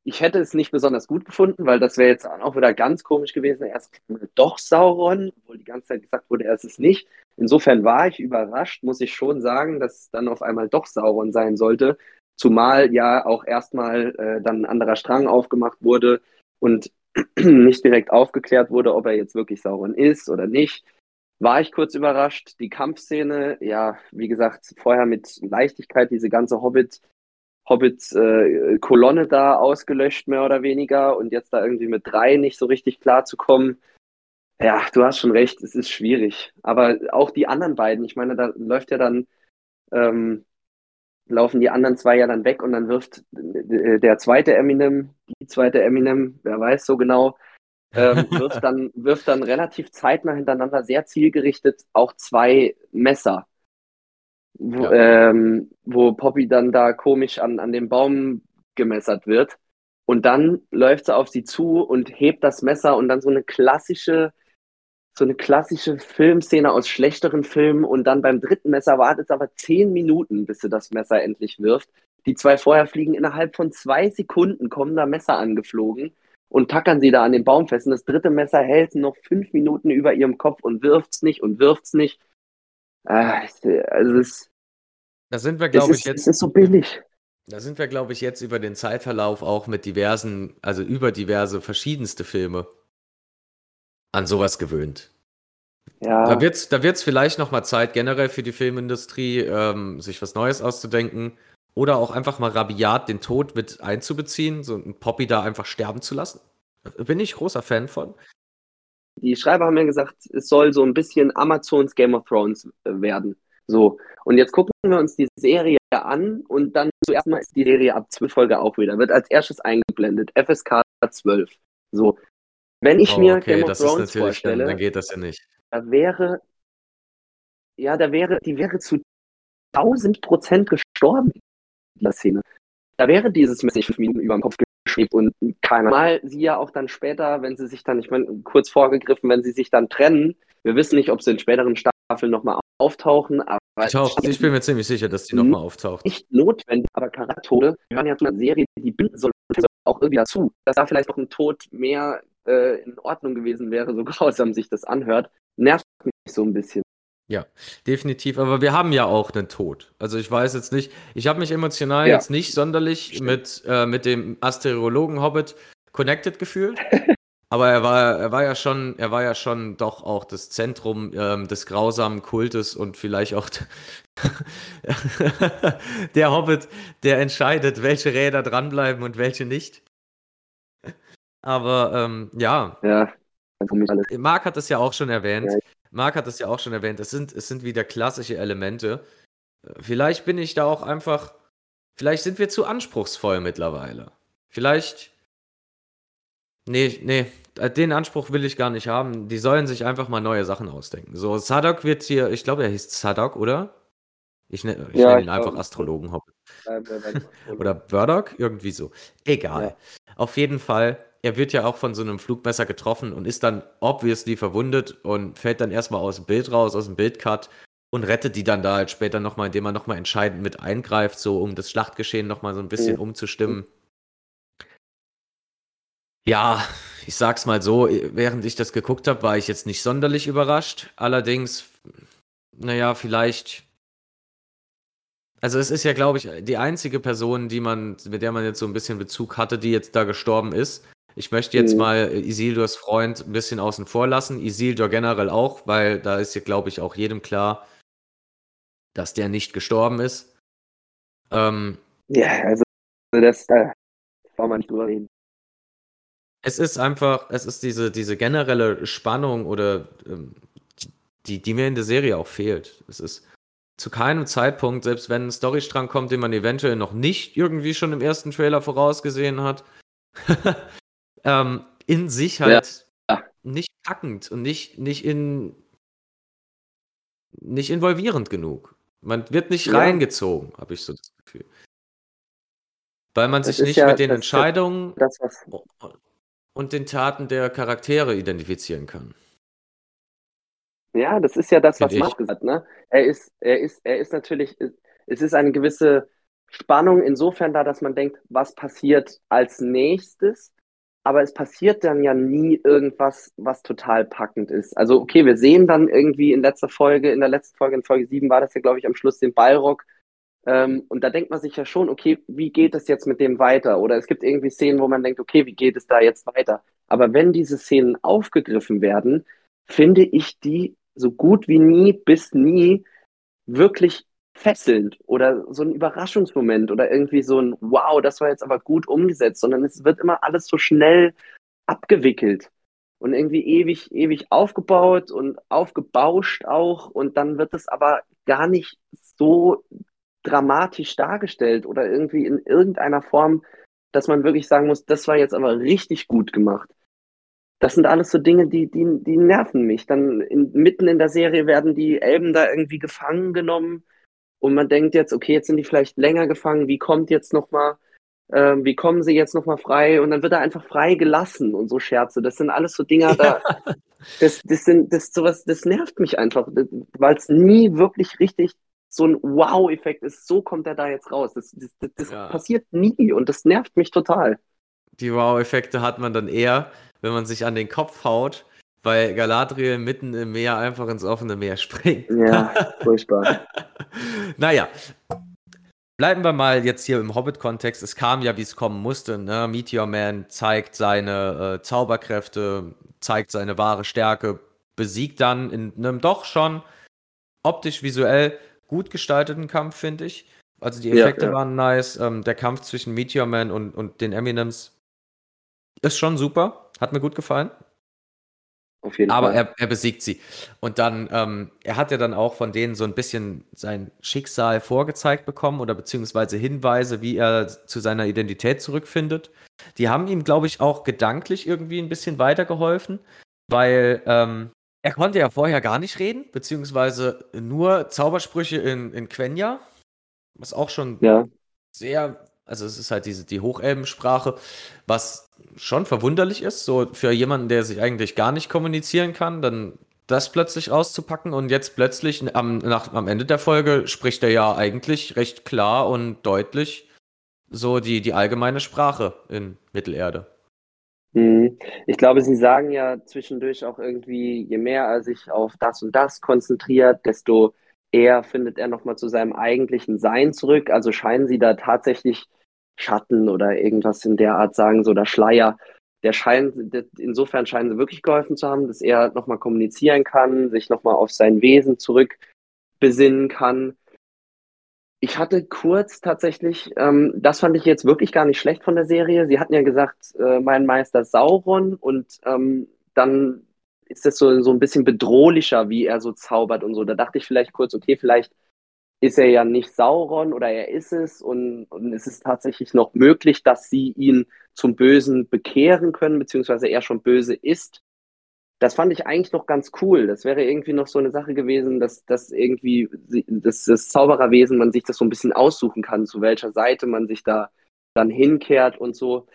ich hätte es nicht besonders gut gefunden, weil das wäre jetzt auch wieder ganz komisch gewesen. Erst doch Sauron, obwohl die ganze Zeit gesagt wurde, er ist es nicht. Insofern war ich überrascht, muss ich schon sagen, dass dann auf einmal doch Sauron sein sollte. Zumal ja auch erstmal äh, dann ein anderer Strang aufgemacht wurde und nicht direkt aufgeklärt wurde, ob er jetzt wirklich Sauron ist oder nicht. War ich kurz überrascht. Die Kampfszene, ja, wie gesagt, vorher mit Leichtigkeit, diese ganze Hobbit- Hobbit-Kolonne äh, da ausgelöscht, mehr oder weniger, und jetzt da irgendwie mit drei nicht so richtig klar zu kommen. Ja, du hast schon recht, es ist schwierig. Aber auch die anderen beiden, ich meine, da läuft ja dann, ähm, laufen die anderen zwei ja dann weg und dann wirft äh, der zweite Eminem, die zweite Eminem, wer weiß so genau, ähm, wirft, dann, wirft dann relativ zeitnah hintereinander sehr zielgerichtet auch zwei Messer wo, ja. ähm, wo Poppy dann da komisch an, an dem Baum gemessert wird. Und dann läuft sie auf sie zu und hebt das Messer und dann so eine klassische, so eine klassische Filmszene aus schlechteren Filmen und dann beim dritten Messer wartet es aber zehn Minuten, bis sie das Messer endlich wirft. Die zwei vorher fliegen innerhalb von zwei Sekunden, kommen da Messer angeflogen. und tackern sie da an den Baum fest. Und das dritte Messer hält noch fünf Minuten über ihrem Kopf und wirft's nicht und wirft's nicht. Ah, also es, da sind wir, glaube ich, jetzt. Es ist so billig. Da sind wir, glaube ich, jetzt über den Zeitverlauf auch mit diversen, also über diverse verschiedenste Filme an sowas gewöhnt. Ja. Da wird es da wird's vielleicht nochmal Zeit, generell für die Filmindustrie, ähm, sich was Neues auszudenken. Oder auch einfach mal rabiat den Tod mit einzubeziehen, so ein Poppy da einfach sterben zu lassen. Bin ich großer Fan von. Die Schreiber haben ja gesagt, es soll so ein bisschen Amazons Game of Thrones äh, werden. So. Und jetzt gucken wir uns die Serie an und dann zuerst mal ist die Serie ab 12 Folge auch wieder. Wird als erstes eingeblendet. FSK 12. So. Wenn ich Oh, mir okay, Game of das ist Thrones vorstelle, dann geht das ja nicht. da wäre, ja, da wäre, die wäre zu 1000 Prozent gestorben in dieser Szene. Da wäre dieses Messer fünf Minuten über dem Kopf geschwebt und keiner. Mal sie ja auch dann später, wenn sie sich dann, ich meine, kurz vorgegriffen, wenn sie sich dann trennen, wir wissen nicht, ob sie in späteren Staffeln nochmal auftauchen, aber taucht, ich bin mir ziemlich sicher, dass die Mhm. nochmal auftaucht. nicht notwendig, aber Charaktere gehören ja zu einer Serie, die binden soll auch irgendwie dazu. Dass da vielleicht noch ein Tod mehr äh, in Ordnung gewesen wäre, so grausam sich das anhört, nervt mich so ein bisschen. Definitiv, aber wir haben ja auch einen Tod. Also ich weiß jetzt nicht, ich habe mich emotional Ja. jetzt nicht sonderlich Stimmt. mit, äh, mit dem Asterologen Hobbit connected gefühlt. aber er war, er war ja schon, er war ja schon doch auch das Zentrum ähm, des grausamen Kultes und vielleicht auch der Hobbit, der entscheidet, welche Räder dranbleiben und welche nicht. Aber ähm, ja, Ja, mich alles. Marc hat es ja auch schon erwähnt. Ja. Marc hat es ja auch schon erwähnt. Es sind, es sind wieder klassische Elemente. Vielleicht bin ich da auch einfach. Vielleicht sind wir zu anspruchsvoll mittlerweile. Vielleicht. Nee, nee, den Anspruch will ich gar nicht haben. Die sollen sich einfach mal neue Sachen ausdenken. So, Sadok wird hier, ich glaube, er hieß Sadok, oder? Ich, ne, ich Ja, nenne ihn einfach Astrologen Hobbit. Oder Burdock? Irgendwie so. Egal. Ja. Auf jeden Fall, er wird ja auch von so einem Flugmesser getroffen und ist dann obviously verwundet und fällt dann erstmal aus dem Bild raus, aus dem Bildcut und rettet die dann da halt später nochmal, indem er nochmal entscheidend mit eingreift, so um das Schlachtgeschehen nochmal so ein bisschen umzustimmen. Ja, ich sag's mal so, während ich das geguckt habe, war ich jetzt nicht sonderlich überrascht. Allerdings, naja, vielleicht. Also es ist ja, glaube ich, die einzige Person, die man, mit der man jetzt so ein bisschen Bezug hatte, die jetzt da gestorben ist. Ich möchte jetzt Mhm. mal Isildurs Freund ein bisschen außen vor lassen. Isildur generell auch, weil da ist ja, glaube ich, auch jedem klar, dass der nicht gestorben ist. Ähm, Ja, also das, da braucht man nicht drüber reden. Es ist einfach, es ist diese, diese generelle Spannung oder ähm, die, die mir in der Serie auch fehlt. Es ist zu keinem Zeitpunkt, selbst wenn ein Storystrang kommt, den man eventuell noch nicht irgendwie schon im ersten Trailer vorausgesehen hat, ähm, in sich halt Ja. nicht packend und nicht, nicht in nicht involvierend genug. Man wird nicht Ja. reingezogen, habe ich so das Gefühl. Weil man Das sich nicht ja- mit den das Entscheidungen Das, und den Taten der Charaktere identifizieren kann. Ja, das ist ja das, was ich. Marc gesagt hat. Ne? Er ist, er ist, er ist natürlich, es ist eine gewisse Spannung insofern da, dass man denkt, was passiert als nächstes, aber es passiert dann ja nie irgendwas, was total packend ist. Also, okay, wir sehen dann irgendwie in letzter Folge, in der letzten Folge, in Folge 7 war das ja, glaube ich, am Schluss den Ballrock. Ähm, und da denkt man sich ja schon, okay, wie geht es jetzt mit dem weiter? Oder es gibt irgendwie Szenen, wo man denkt, okay, wie geht es da jetzt weiter? Aber wenn diese Szenen aufgegriffen werden, finde ich die so gut wie nie bis nie wirklich fesselnd oder so ein Überraschungsmoment oder irgendwie so ein Wow, das war jetzt aber gut umgesetzt, sondern es wird immer alles so schnell abgewickelt und irgendwie ewig, ewig aufgebaut und aufgebauscht auch und dann wird es aber gar nicht so dramatisch dargestellt oder irgendwie in irgendeiner Form, dass man wirklich sagen muss, das war jetzt aber richtig gut gemacht. Das sind alles so Dinge, die, die, die nerven mich. Dann in, mitten in der Serie werden die Elben da irgendwie gefangen genommen und man denkt jetzt, okay, jetzt sind die vielleicht länger gefangen, wie kommt jetzt nochmal, äh, wie kommen sie jetzt nochmal frei? Und dann wird er einfach frei gelassen und so Scherze. Das sind alles so Dinger, da, das, das sind, das sowas, das nervt mich einfach, weil es nie wirklich richtig so ein Wow-Effekt ist. So kommt er da jetzt raus. Das, das, das, das Ja. passiert nie und das nervt mich total. die Wow-Effekte hat man dann eher, wenn man sich an den Kopf haut, weil Galadriel mitten im Meer einfach ins offene Meer springt. Ja, furchtbar. naja. Bleiben wir mal jetzt hier im Hobbit-Kontext. Es kam ja, wie es kommen musste. Ne? Meteor Man zeigt seine äh, Zauberkräfte, zeigt seine wahre Stärke, besiegt dann in einem doch schon optisch, visuell gut gestalteten Kampf, finde ich. Also die Effekte ja, ja. waren nice. Ähm, der Kampf zwischen Meteor Man und, und den Eminems ist schon super. Hat mir gut gefallen. Auf jeden Aber Fall. er, er besiegt sie. Und dann, ähm, er hat ja dann auch von denen so ein bisschen sein Schicksal vorgezeigt bekommen oder beziehungsweise Hinweise, wie er zu seiner Identität zurückfindet. Die haben ihm, glaube ich, auch gedanklich irgendwie ein bisschen weitergeholfen, weil ähm, er konnte ja vorher gar nicht reden, beziehungsweise nur Zaubersprüche in, in Quenya, was auch schon ja. sehr, also es ist halt diese, die Hochelbensprache, was schon verwunderlich ist, so für jemanden, der sich eigentlich gar nicht kommunizieren kann, dann das plötzlich auszupacken und jetzt plötzlich am, nach, am Ende der Folge spricht er ja eigentlich recht klar und deutlich so die, die allgemeine Sprache in Mittelerde. Mhm. Ich glaube, Sie sagen ja zwischendurch auch irgendwie, je mehr er sich auf das und das konzentriert, desto eher findet er nochmal zu seinem eigentlichen Sein zurück. Also scheinen Sie da tatsächlich Schatten oder irgendwas in der Art sagen, so der Schleier. Der scheint, insofern scheinen sie wirklich geholfen zu haben, dass er nochmal kommunizieren kann, sich nochmal auf sein Wesen zurückbesinnen kann. Ich hatte kurz tatsächlich, ähm, das fand ich jetzt wirklich gar nicht schlecht von der Serie. Sie hatten ja gesagt, äh, mein Meister Sauron und ähm, dann ist das so, so ein bisschen bedrohlicher, wie er so zaubert und so. Da dachte ich vielleicht kurz, okay, vielleicht ist er ja nicht Sauron oder er ist es und, und es ist tatsächlich noch möglich, dass sie ihn zum Bösen bekehren können, beziehungsweise er schon böse ist. Das fand ich eigentlich noch ganz cool. Das wäre irgendwie noch so eine Sache gewesen, dass, dass irgendwie das, das Zaubererwesen man sich das so ein bisschen aussuchen kann, zu welcher Seite man sich da dann hinkehrt und so.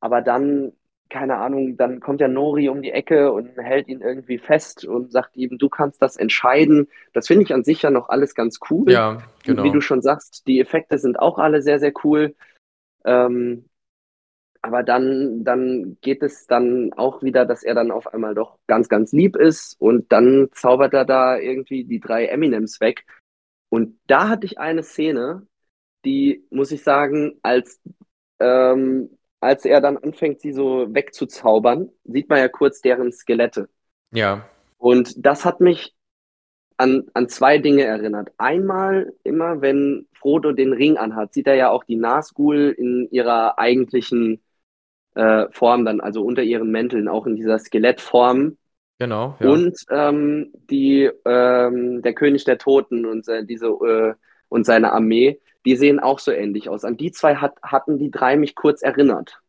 Aber dann keine Ahnung, dann kommt ja Nori um die Ecke und hält ihn irgendwie fest und sagt ihm, du kannst das entscheiden. Das finde ich an sich ja noch alles ganz cool. Ja, genau. Wie du schon sagst, die Effekte sind auch alle sehr, sehr cool. Ähm, aber dann, dann geht es dann auch wieder, dass er dann auf einmal doch ganz, ganz lieb ist und dann zaubert er da irgendwie die drei Eminems weg. Und da hatte ich eine Szene, die, muss ich sagen, als ähm, als er dann anfängt, sie so wegzuzaubern, sieht man ja kurz deren Skelette. Ja. Und das hat mich an, an zwei Dinge erinnert. Einmal, immer wenn Frodo den Ring anhat, sieht er ja auch die Nazgul in ihrer eigentlichen äh, Form dann, also unter ihren Mänteln, auch in dieser Skelettform. Genau. Ja. Und ähm, die, ähm, der König der Toten und äh, diese äh, und seine Armee, die sehen auch so ähnlich aus. An die zwei hat, hatten die drei mich kurz erinnert.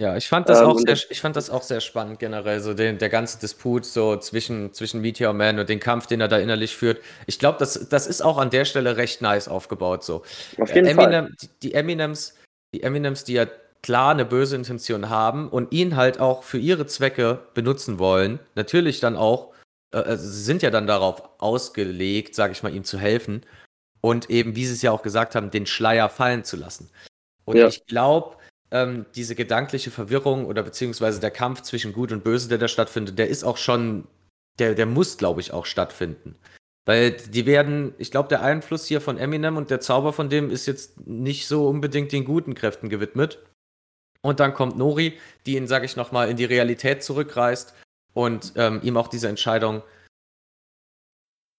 Ja, ich fand das ähm, auch sehr, ich fand das auch sehr spannend generell, so den, der ganze Disput so zwischen, zwischen Meteor Man und den Kampf, den er da innerlich führt. Ich glaube, das, das ist auch an der Stelle recht nice aufgebaut so. Auf jeden Eminem, Fall. Die, die Eminems, die Eminems, die ja klar eine böse Intention haben und ihn halt auch für ihre Zwecke benutzen wollen, natürlich dann auch, äh, sie sind ja dann darauf ausgelegt, sage ich mal, ihm zu helfen und eben, wie Sie es ja auch gesagt haben, den Schleier fallen zu lassen. Und ja. ich glaube, ähm, diese gedankliche Verwirrung oder beziehungsweise der Kampf zwischen Gut und Böse, der da stattfindet, der ist auch schon, der, der muss, glaube ich, auch stattfinden. Weil die werden, ich glaube, der Einfluss hier von Eminem und der Zauber von dem ist jetzt nicht so unbedingt den guten Kräften gewidmet. Und dann kommt Nori, die ihn, sage ich nochmal, in die Realität zurückreißt und ähm, ihm auch diese Entscheidung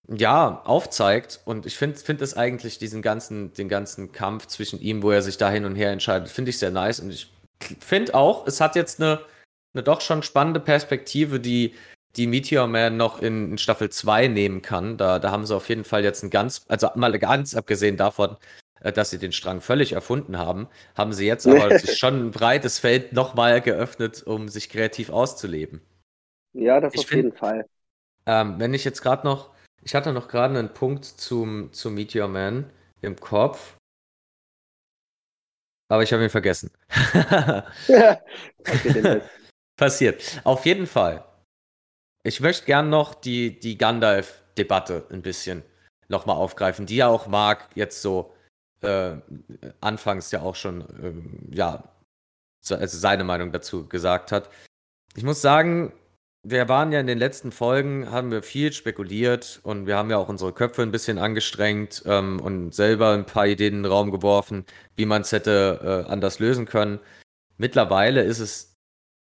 ja, aufzeigt. Und ich finde find es eigentlich, diesen ganzen, den ganzen Kampf zwischen ihm, wo er sich da hin und her entscheidet, finde ich sehr nice. Und ich finde auch, es hat jetzt eine, eine doch schon spannende Perspektive, die, die Meteor Man noch in, in Staffel 2 nehmen kann. Da, da haben sie auf jeden Fall jetzt ein ganz, also mal ganz abgesehen davon, äh, dass sie den Strang völlig erfunden haben, haben sie jetzt aber schon ein breites Feld nochmal geöffnet, um sich kreativ auszuleben. Ja, das ich auf find, jeden Fall. Ähm, wenn ich jetzt gerade noch ich hatte noch gerade einen Punkt zum, zum Meteor Man im Kopf. Aber ich habe ihn vergessen. Passiert. Auf jeden Fall. Ich möchte gern noch die, die Gandalf-Debatte ein bisschen nochmal aufgreifen, die ja auch Marc jetzt so äh, anfangs ja auch schon äh, ja, also seine Meinung dazu gesagt hat. Ich muss sagen, wir waren ja in den letzten Folgen, haben wir viel spekuliert und wir haben ja auch unsere Köpfe ein bisschen angestrengt ähm, und selber ein paar Ideen in den Raum geworfen, wie man es hätte äh, anders lösen können. Mittlerweile ist es,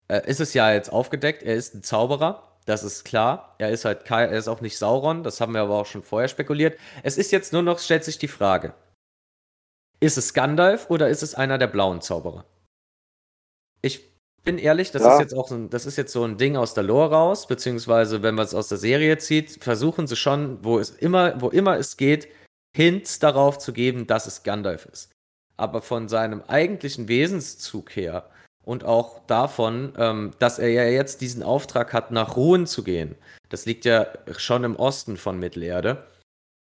äh, ist es ja jetzt aufgedeckt, er ist ein Zauberer, das ist klar. Er ist halt kein, er ist auch nicht Sauron, das haben wir aber auch schon vorher spekuliert. Es ist jetzt nur noch, stellt sich die Frage: Ist es Gandalf oder ist es einer der blauen Zauberer? Ich bin ehrlich, das ja. ist jetzt auch so ein, das ist jetzt so ein Ding aus der Lore raus, beziehungsweise wenn man es aus der Serie zieht, versuchen sie schon, wo es immer, wo immer es geht, Hints darauf zu geben, dass es Gandalf ist. Aber von seinem eigentlichen Wesenszug her und auch davon, ähm, dass er ja jetzt diesen Auftrag hat, nach Ruhen zu gehen, das liegt ja schon im Osten von Mittelerde,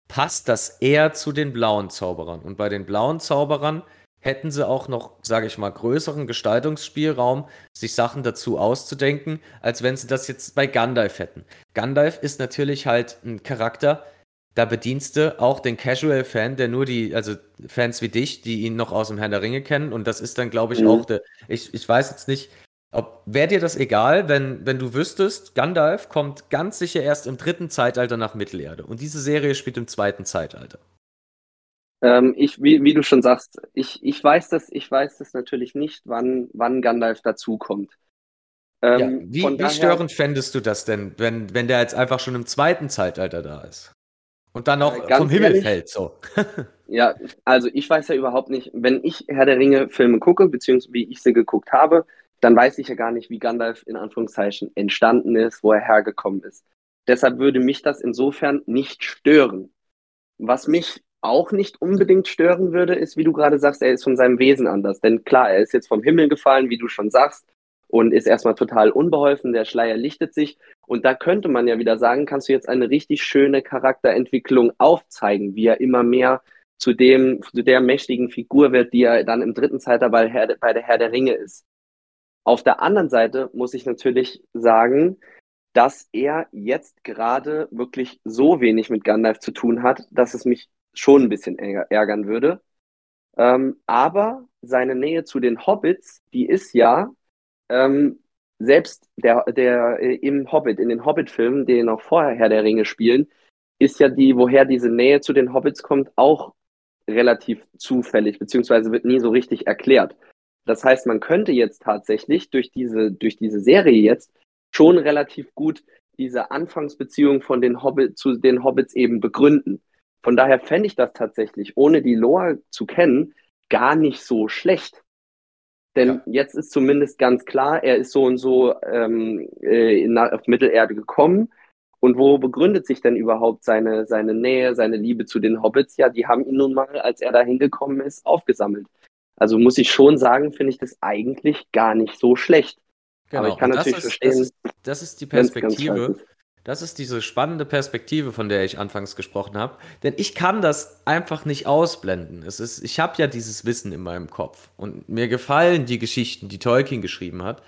passt das eher zu den blauen Zauberern. Und bei den blauen Zauberern hätten sie auch noch, sage ich mal, größeren Gestaltungsspielraum, sich Sachen dazu auszudenken, als wenn sie das jetzt bei Gandalf hätten. Gandalf ist natürlich halt ein Charakter, da bedienst du auch den Casual-Fan, der nur die, also Fans wie dich, die ihn noch aus dem Herrn der Ringe kennen. Und das ist dann, glaube ich, mhm. auch der, ich, ich weiß jetzt nicht, ob, wäre dir das egal, wenn, wenn du wüsstest, Gandalf kommt ganz sicher erst im dritten Zeitalter nach Mittelerde. Und diese Serie spielt im zweiten Zeitalter. Ähm, ich, wie, wie du schon sagst, ich, ich weiß das, ich weiß das natürlich nicht, wann, wann Gandalf dazukommt. Ähm, ja, wie, wie daher, störend fändest du das denn, wenn, wenn der jetzt einfach schon im zweiten Zeitalter da ist? Und dann noch äh, vom Himmel ehrlich, fällt, so. ja, also ich weiß ja überhaupt nicht, wenn ich Herr der Ringe Filme gucke, beziehungsweise wie ich sie geguckt habe, dann weiß ich ja gar nicht, wie Gandalf in Anführungszeichen entstanden ist, wo er hergekommen ist. Deshalb würde mich das insofern nicht stören. Was mich auch nicht unbedingt stören würde, ist, wie du gerade sagst, er ist von seinem Wesen anders. Denn klar, er ist jetzt vom Himmel gefallen, wie du schon sagst, und ist erstmal total unbeholfen, der Schleier lichtet sich. Und da könnte man ja wieder sagen, kannst du jetzt eine richtig schöne Charakterentwicklung aufzeigen, wie er immer mehr zu dem, zu der mächtigen Figur wird, die er dann im dritten Zeitalter bei, Herr, bei der Herr der Ringe ist. Auf der anderen Seite muss ich natürlich sagen, dass er jetzt gerade wirklich so wenig mit Gandalf zu tun hat, dass es mich schon ein bisschen ärgern würde. Ähm, aber seine Nähe zu den Hobbits, die ist ja ähm, selbst der, der äh, im Hobbit, in den Hobbit-Filmen, die noch vorher Herr der Ringe spielen, ist ja die, woher diese Nähe zu den Hobbits kommt, auch relativ zufällig, beziehungsweise wird nie so richtig erklärt. Das heißt, man könnte jetzt tatsächlich durch diese, durch diese Serie jetzt schon relativ gut diese Anfangsbeziehung von den Hobbit zu den Hobbits eben begründen. Von daher fände ich das tatsächlich, ohne die Lore zu kennen, gar nicht so schlecht. Denn ja. jetzt ist zumindest ganz klar, er ist so und so ähm, äh, nach, auf Mittelerde gekommen. Und wo begründet sich denn überhaupt seine, seine Nähe, seine Liebe zu den Hobbits? Ja, die haben ihn nun mal, als er da hingekommen ist, aufgesammelt. Also muss ich schon sagen, finde ich das eigentlich gar nicht so schlecht. Genau. Aber ich kann natürlich ist, verstehen. Das ist, das ist die Perspektive, das ist diese spannende Perspektive, von der ich anfangs gesprochen habe. Denn ich kann das einfach nicht ausblenden. Es ist, ich habe ja dieses Wissen in meinem Kopf. Und mir gefallen die Geschichten, die Tolkien geschrieben hat.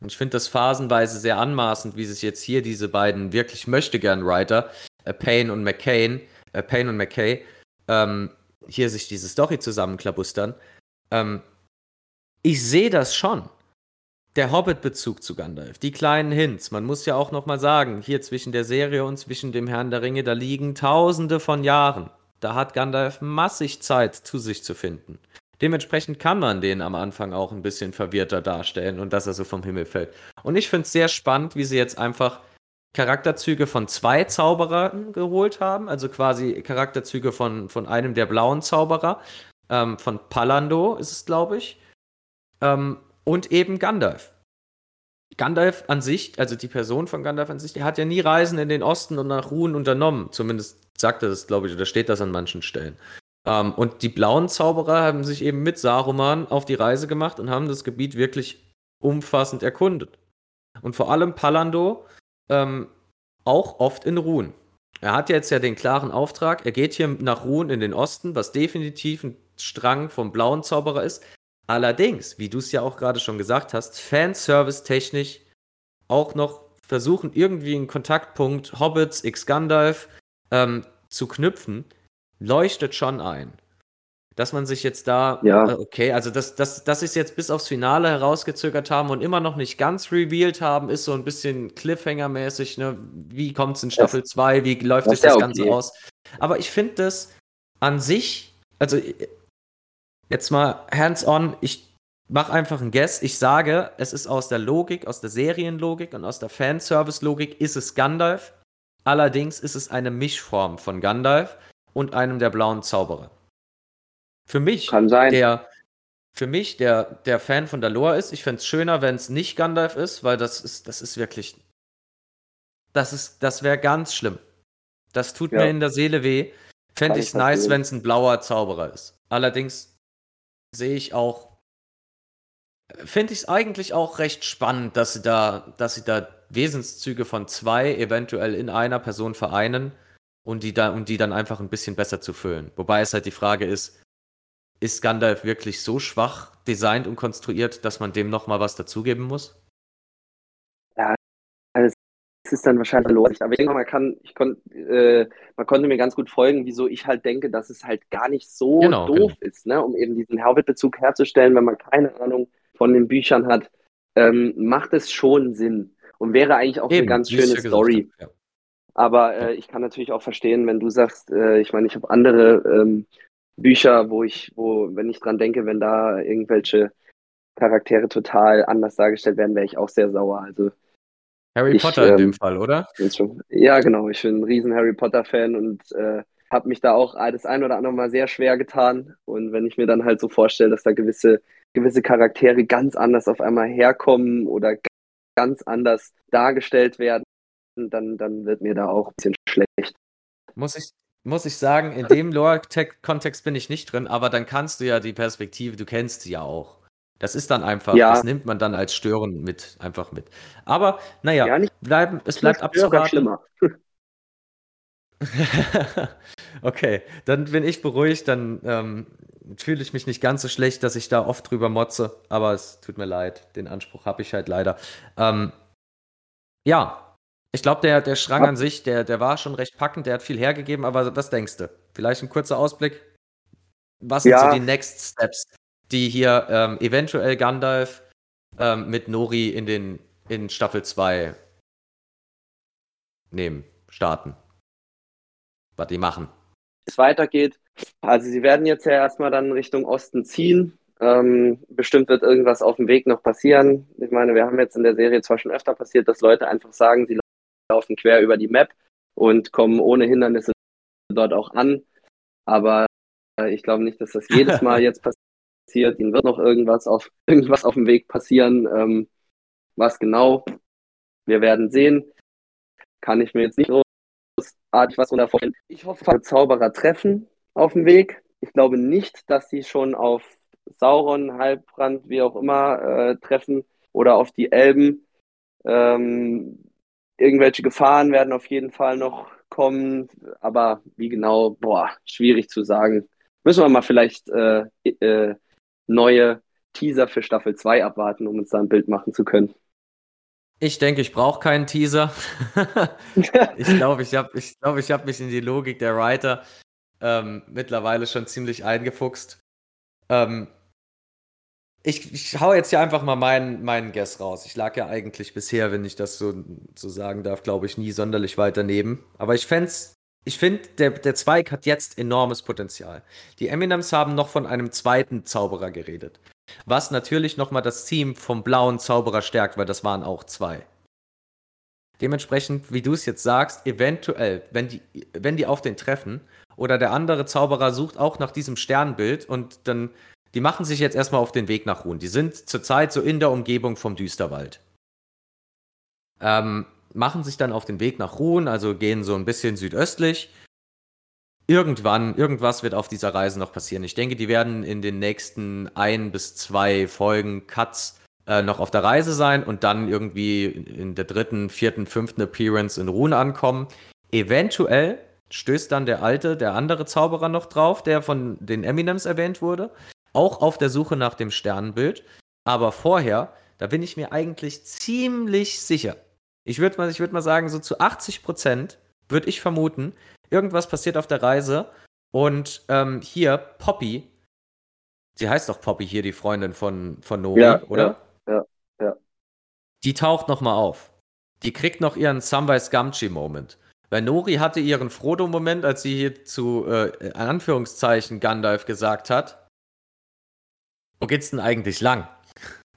Und ich finde das phasenweise sehr anmaßend, wie sich jetzt hier diese beiden wirklich möchtegern Writer, äh, Payne und McCain, äh, Payne und McKay, ähm, hier sich diese Story zusammenklabustern. Ähm, ich sehe das schon der Hobbit-Bezug zu Gandalf, die kleinen Hints. Man muss ja auch noch mal sagen, hier zwischen der Serie und zwischen dem Herrn der Ringe, da liegen Tausende von Jahren. Da hat Gandalf massig Zeit, zu sich zu finden. Dementsprechend kann man den am Anfang auch ein bisschen verwirrter darstellen und dass er so vom Himmel fällt. Und ich finde es sehr spannend, wie sie jetzt einfach Charakterzüge von zwei Zauberern geholt haben, also quasi Charakterzüge von, von einem der blauen Zauberer, ähm, von Palando ist es, glaube ich, ähm, und eben Gandalf. Gandalf an sich, also die Person von Gandalf an sich, der hat ja nie Reisen in den Osten und nach Ruhen unternommen. Zumindest sagt er das, glaube ich, oder steht das an manchen Stellen. Ähm, und die blauen Zauberer haben sich eben mit Saruman auf die Reise gemacht und haben das Gebiet wirklich umfassend erkundet. Und vor allem Palando ähm, auch oft in Ruhen. Er hat jetzt ja den klaren Auftrag, er geht hier nach Ruhen in den Osten, was definitiv ein Strang vom blauen Zauberer ist. Allerdings, wie du es ja auch gerade schon gesagt hast, Fanservice-technisch auch noch versuchen, irgendwie einen Kontaktpunkt Hobbits x Gandalf ähm, zu knüpfen, leuchtet schon ein. dass man sich jetzt da, Ja. äh, okay, also dass, dass, dass sie es jetzt bis aufs Finale herausgezögert haben und immer noch nicht ganz revealed haben, ist so ein bisschen Cliffhanger-mäßig, ne? Wie kommt es in Staffel 2, wie läuft das sich ja das Ganze okay. aus? Aber ich finde das an sich, also äh, jetzt mal hands-on, ich mache einfach ein Guess. Ich sage, es ist aus der Logik, aus der Serienlogik und aus der Fanservice-Logik ist es Gandalf. Allerdings ist es eine Mischform von Gandalf und einem der blauen Zauberer. Für mich, Kann sein. der für mich, der, der Fan von der Lore ist, ich fände es schöner, wenn es nicht Gandalf ist, weil das ist, das ist wirklich. Das ist, das wäre ganz schlimm. Das tut Ja. mir in der Seele weh. Fände ich es nice, wenn es ein blauer Zauberer ist. Allerdings sehe ich auch, finde ich es eigentlich auch recht spannend, dass sie da, dass sie da Wesenszüge von zwei eventuell in einer Person vereinen und die, da, und die dann einfach ein bisschen besser zu füllen. Wobei es halt die Frage ist, ist Gandalf wirklich so schwach designt und konstruiert, dass man dem nochmal was dazugeben muss? Es ist dann wahrscheinlich los. Aber ich denke, man kann, ich kon, äh, man konnte mir ganz gut folgen, wieso ich halt denke, dass es halt gar nicht so Genau, doof ist, ne? um eben diesen Hobbit-Bezug herzustellen, wenn man keine Ahnung von den Büchern hat, ähm, macht es schon Sinn und wäre eigentlich auch eine ganz schöne Story. hab, ja. Aber äh, ich kann natürlich auch verstehen, wenn du sagst, äh, ich meine, ich habe andere ähm, Bücher, wo ich, wo, wenn ich dran denke, wenn da irgendwelche Charaktere total anders dargestellt werden, wäre ich auch sehr sauer. Also Harry Ich, Potter in dem ähm, Fall, oder? Ja, genau. Ich bin ein riesen Harry Potter-Fan und äh, habe mich da auch das ein oder andere Mal sehr schwer getan. Und wenn ich mir dann halt so vorstelle, dass da gewisse, gewisse Charaktere ganz anders auf einmal herkommen oder ganz anders dargestellt werden, dann, dann wird mir da auch ein bisschen schlecht. Muss ich, muss ich sagen, in dem Lore-Kontext bin ich nicht drin, aber dann kannst du ja die Perspektive, du kennst sie ja auch. Das ist dann einfach, Ja. das nimmt man dann als Stören mit, einfach mit. Aber naja, Ja, nicht bleiben, es bleibt abzuwarten. schlimmer. okay, dann bin ich beruhigt, dann ähm, fühle ich mich nicht ganz so schlecht, dass ich da oft drüber motze, aber es tut mir leid, den Anspruch habe ich halt leider. Ähm, ja, ich glaube, der, der Strang Ab- an sich, der, der war schon recht packend, der hat viel hergegeben, aber was denkst du? Vielleicht ein kurzer Ausblick? Was sind Ja. so die Next Steps, die hier ähm, eventuell Gandalf ähm, mit Nori in den in Staffel 2 nehmen, starten? Was die machen? es weitergeht. Also sie werden jetzt ja erstmal dann Richtung Osten ziehen. Ähm, bestimmt wird irgendwas auf dem Weg noch passieren. Ich meine, wir haben jetzt in der Serie zwar schon öfter passiert, dass Leute einfach sagen, sie laufen quer über die Map und kommen ohne Hindernisse dort auch an. Aber äh, ich glaube nicht, dass das jedes Mal jetzt passiert. Ihnen wird noch irgendwas auf, irgendwas auf dem Weg passieren. Ähm, was genau? Wir werden sehen. Kann ich mir jetzt nicht großartig was vorstellen. Ich hoffe, Zauberer treffen auf dem Weg. Ich glaube nicht, dass sie schon auf Sauron, Halbrand, wie auch immer, äh, treffen oder auf die Elben. Ähm, irgendwelche Gefahren werden auf jeden Fall noch kommen, aber wie genau, boah, schwierig zu sagen. Müssen wir mal vielleicht äh, äh, neue Teaser für Staffel 2 abwarten, um uns da ein Bild machen zu können. Ich denke, ich brauche keinen Teaser. ich glaube, ich habe ich glaub, ich hab mich in die Logik der Writer ähm, mittlerweile schon ziemlich eingefuchst. Ähm, ich, ich hau jetzt hier einfach mal meinen, meinen Guess raus. Ich lag ja eigentlich bisher, wenn ich das so, so sagen darf, glaube ich, nie sonderlich weit daneben. Aber ich fände ich finde, der, der Zweig hat jetzt enormes Potenzial. Die Eminems haben noch von einem zweiten Zauberer geredet. Was natürlich nochmal das Team vom blauen Zauberer stärkt, weil das waren auch zwei. Dementsprechend, wie du es jetzt sagst, eventuell, wenn die, wenn die auf den treffen oder der andere Zauberer sucht auch nach diesem Sternbild und dann, die machen sich jetzt erstmal auf den Weg nach Ruhn. Die sind zurzeit so in der Umgebung vom Düsterwald. Ähm, machen sich dann auf den Weg nach Ruhn, also gehen so ein bisschen südöstlich. Irgendwann, irgendwas wird auf dieser Reise noch passieren. Ich denke, die werden in den nächsten ein bis zwei Folgen Cuts äh, noch auf der Reise sein und dann irgendwie in der dritten, vierten, fünften Appearance in Ruhn ankommen. Eventuell stößt dann der alte, der andere Zauberer noch drauf, der von den Eminems erwähnt wurde, auch auf der Suche nach dem Sternenbild. Aber vorher, da bin ich mir eigentlich ziemlich sicher. Ich würde mal, ich würd mal sagen, so zu 80 Prozent würde ich vermuten, irgendwas passiert auf der Reise und ähm, hier Poppy sie heißt doch Poppy hier, die Freundin von, von Nori, Ja, oder? ja, ja, ja. Die taucht nochmal auf. Die kriegt noch ihren Samwise Gamgee-Moment. Weil Nori hatte ihren Frodo-Moment, als sie hier zu, äh, in Anführungszeichen, Gandalf gesagt hat, wo geht's denn eigentlich lang?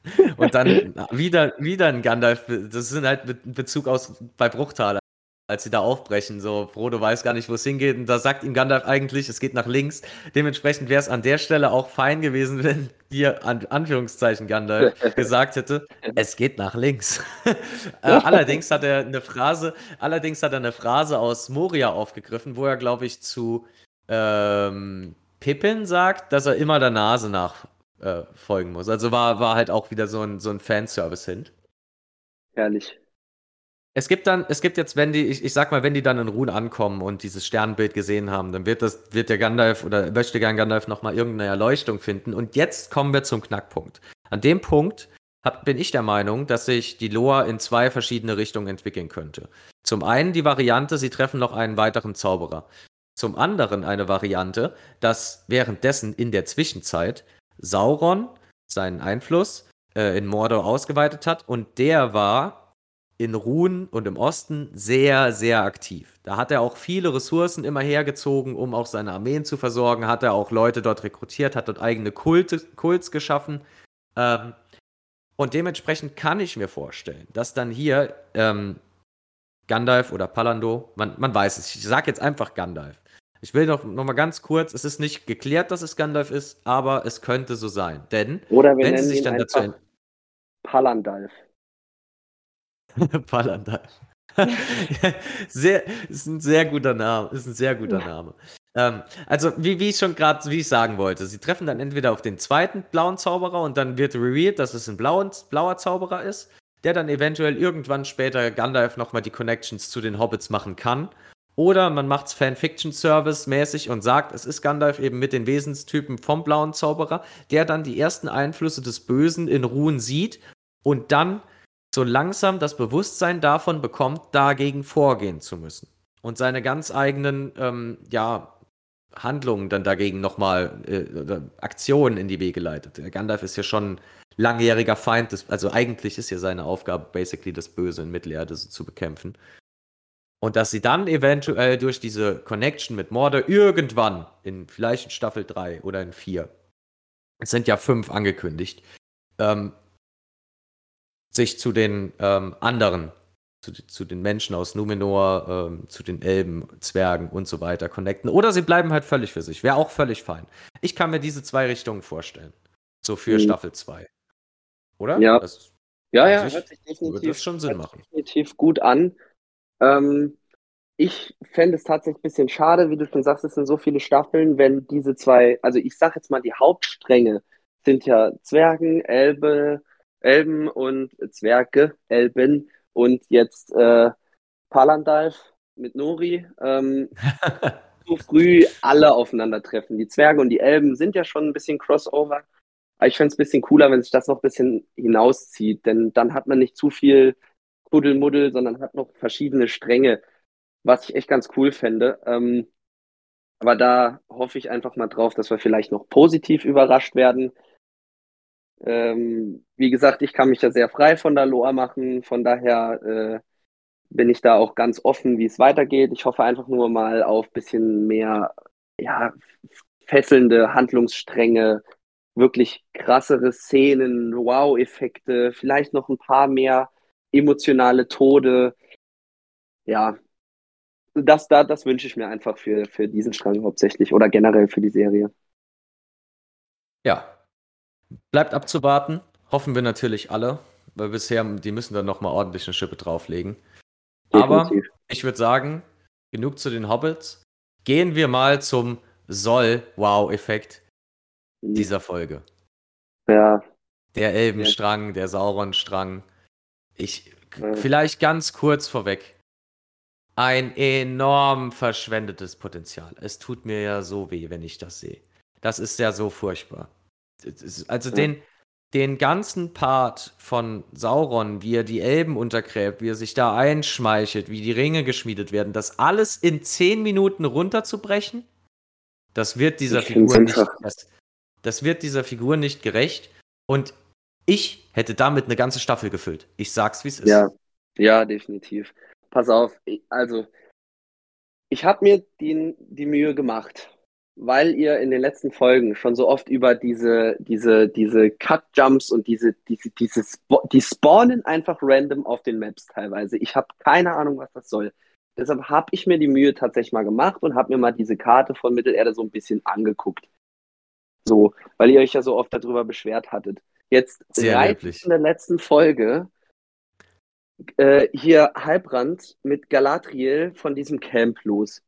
Und dann wieder, wieder ein Gandalf, das sind halt mit Bezug aus bei Bruchtaler, als sie da aufbrechen, so Frodo weiß gar nicht, wo es hingeht und da sagt ihm Gandalf eigentlich, es geht nach links. Dementsprechend wäre es an der Stelle auch fein gewesen, wenn hier an Anführungszeichen Gandalf gesagt hätte, es geht nach links. äh, allerdings hat er eine Phrase, allerdings hat er eine Phrase aus Moria aufgegriffen, wo er glaube ich zu ähm, Pippin sagt, dass er immer der Nase nach äh, folgen muss. Also war, war halt auch wieder so ein, so ein Fanservice-Hint. Herrlich. Es gibt dann, es gibt jetzt, wenn die, ich, ich sag mal, wenn die dann in Ruhen ankommen und dieses Sternbild gesehen haben, dann wird das, wird der Gandalf oder möchte gern Gandalf nochmal irgendeine Erleuchtung finden. Und jetzt kommen wir zum Knackpunkt. An dem Punkt hab, bin ich der Meinung, dass sich die Lore in zwei verschiedene Richtungen entwickeln könnte. Zum einen die Variante, sie treffen noch einen weiteren Zauberer. Zum anderen eine Variante, dass währenddessen in der Zwischenzeit Sauron seinen Einfluss äh, in Mordor ausgeweitet hat und der war in Ruhen und im Osten sehr, sehr aktiv. Da hat er auch viele Ressourcen immer hergezogen, um auch seine Armeen zu versorgen, hat er auch Leute dort rekrutiert, hat dort eigene Kulte, Kults geschaffen. Ähm, und dementsprechend kann ich mir vorstellen, dass dann hier ähm, Gandalf oder Palando, man, man weiß es, ich sage jetzt einfach Gandalf. Ich will noch, noch mal ganz kurz, es ist nicht geklärt, dass es Gandalf ist, aber es könnte so sein. Denn Oder wir wenn sie sich dann dazu einfach Palandalf. Palandalf. sehr, ist ein sehr guter Name. Ist ein sehr guter Name. Ähm, also, wie, wie ich schon gerade, wie ich sagen wollte, sie treffen dann entweder auf den zweiten blauen Zauberer und dann wird revealed, dass es ein blauen, blauer Zauberer ist, der dann eventuell irgendwann später Gandalf nochmal die Connections zu den Hobbits machen kann. Oder man macht es Fanfiction-Service-mäßig und sagt, es ist Gandalf eben mit den Wesenstypen vom blauen Zauberer, der dann die ersten Einflüsse des Bösen in Ruhen sieht und dann so langsam das Bewusstsein davon bekommt, dagegen vorgehen zu müssen. Und seine ganz eigenen, ähm, ja, Handlungen dann dagegen nochmal, äh, Aktionen in die Wege leitet. Der Gandalf ist ja schon langjähriger Feind, des, also eigentlich ist ja seine Aufgabe, basically das Böse in Mittelerde so zu bekämpfen. Und dass sie dann eventuell durch diese Connection mit Morde irgendwann in vielleicht in Staffel 3 oder in 4, es sind ja fünf angekündigt, ähm, sich zu den ähm, anderen, zu, zu, den Menschen aus Numenor, ähm, zu den Elben, Zwergen und so weiter connecten. Oder sie bleiben halt völlig für sich. Wäre auch völlig fein. Ich kann mir diese zwei Richtungen vorstellen. So für Mhm. Staffel 2. Oder? Ja. Das Ja, ja, sich hört sich definitiv, das schon Sinn hört definitiv gut an. Ähm, ich fände es tatsächlich ein bisschen schade, wie du schon sagst, es sind so viele Staffeln, wenn diese zwei, also ich sag jetzt mal, die Hauptstränge sind ja Zwergen, Elbe, Elben und Zwerge, Elben und jetzt äh, Palandalf mit Nori. Ähm, so früh alle aufeinandertreffen. Die Zwerge und die Elben sind ja schon ein bisschen Crossover. Aber ich fände es ein bisschen cooler, wenn sich das noch ein bisschen hinauszieht, denn dann hat man nicht zu viel Kuddelmuddel, sondern hat noch verschiedene Stränge, was ich echt ganz cool fände. Ähm, aber da hoffe ich einfach mal drauf, dass wir vielleicht noch positiv überrascht werden. Ähm, wie gesagt, ich kann mich ja sehr frei von der Loa machen, von daher äh, bin ich da auch ganz offen, wie es weitergeht. Ich hoffe einfach nur mal auf ein bisschen mehr, ja, fesselnde Handlungsstränge, wirklich krassere Szenen, Wow-Effekte, vielleicht noch ein paar mehr emotionale Tode. Ja, das, da, das wünsche ich mir einfach für, für diesen Strang hauptsächlich oder generell für die Serie. Ja. Bleibt abzuwarten. Hoffen wir natürlich alle, weil bisher, die müssen dann nochmal ordentlich eine Schippe drauflegen. Aber Definitiv. ich würde sagen, genug zu den Hobbits. Gehen wir mal zum Soll-Wow-Effekt dieser Folge. Ja, Der Elbenstrang, der Sauron-Strang. Ich, Ja. vielleicht ganz kurz vorweg. Ein enorm verschwendetes Potenzial. Es tut mir ja so weh, wenn ich das sehe. Das ist ja so furchtbar. Also Ja. den, den ganzen Part von Sauron, wie er die Elben untergräbt, wie er sich da einschmeichelt, wie die Ringe geschmiedet werden, das alles in zehn Minuten runterzubrechen, das wird dieser Ich Figur nicht das, das wird dieser Figur nicht gerecht. Und ich hätte damit eine ganze Staffel gefüllt. Ich sag's, wie es ist. Ja, ja, definitiv. Pass auf, also ich habe mir die, die Mühe gemacht, weil ihr in den letzten Folgen schon so oft über diese, diese, diese Cut-Jumps und diese, diese, diese Spo die spawnen einfach random auf den Maps teilweise. Ich habe keine Ahnung, was das soll. Deshalb habe ich mir die Mühe tatsächlich mal gemacht und habe mir mal diese Karte von Mittelerde so ein bisschen angeguckt. So, weil ihr euch ja so oft darüber beschwert hattet. Jetzt Sehr löblich. in der letzten Folge äh, hier Halbrand mit Galatriel von diesem Camp los.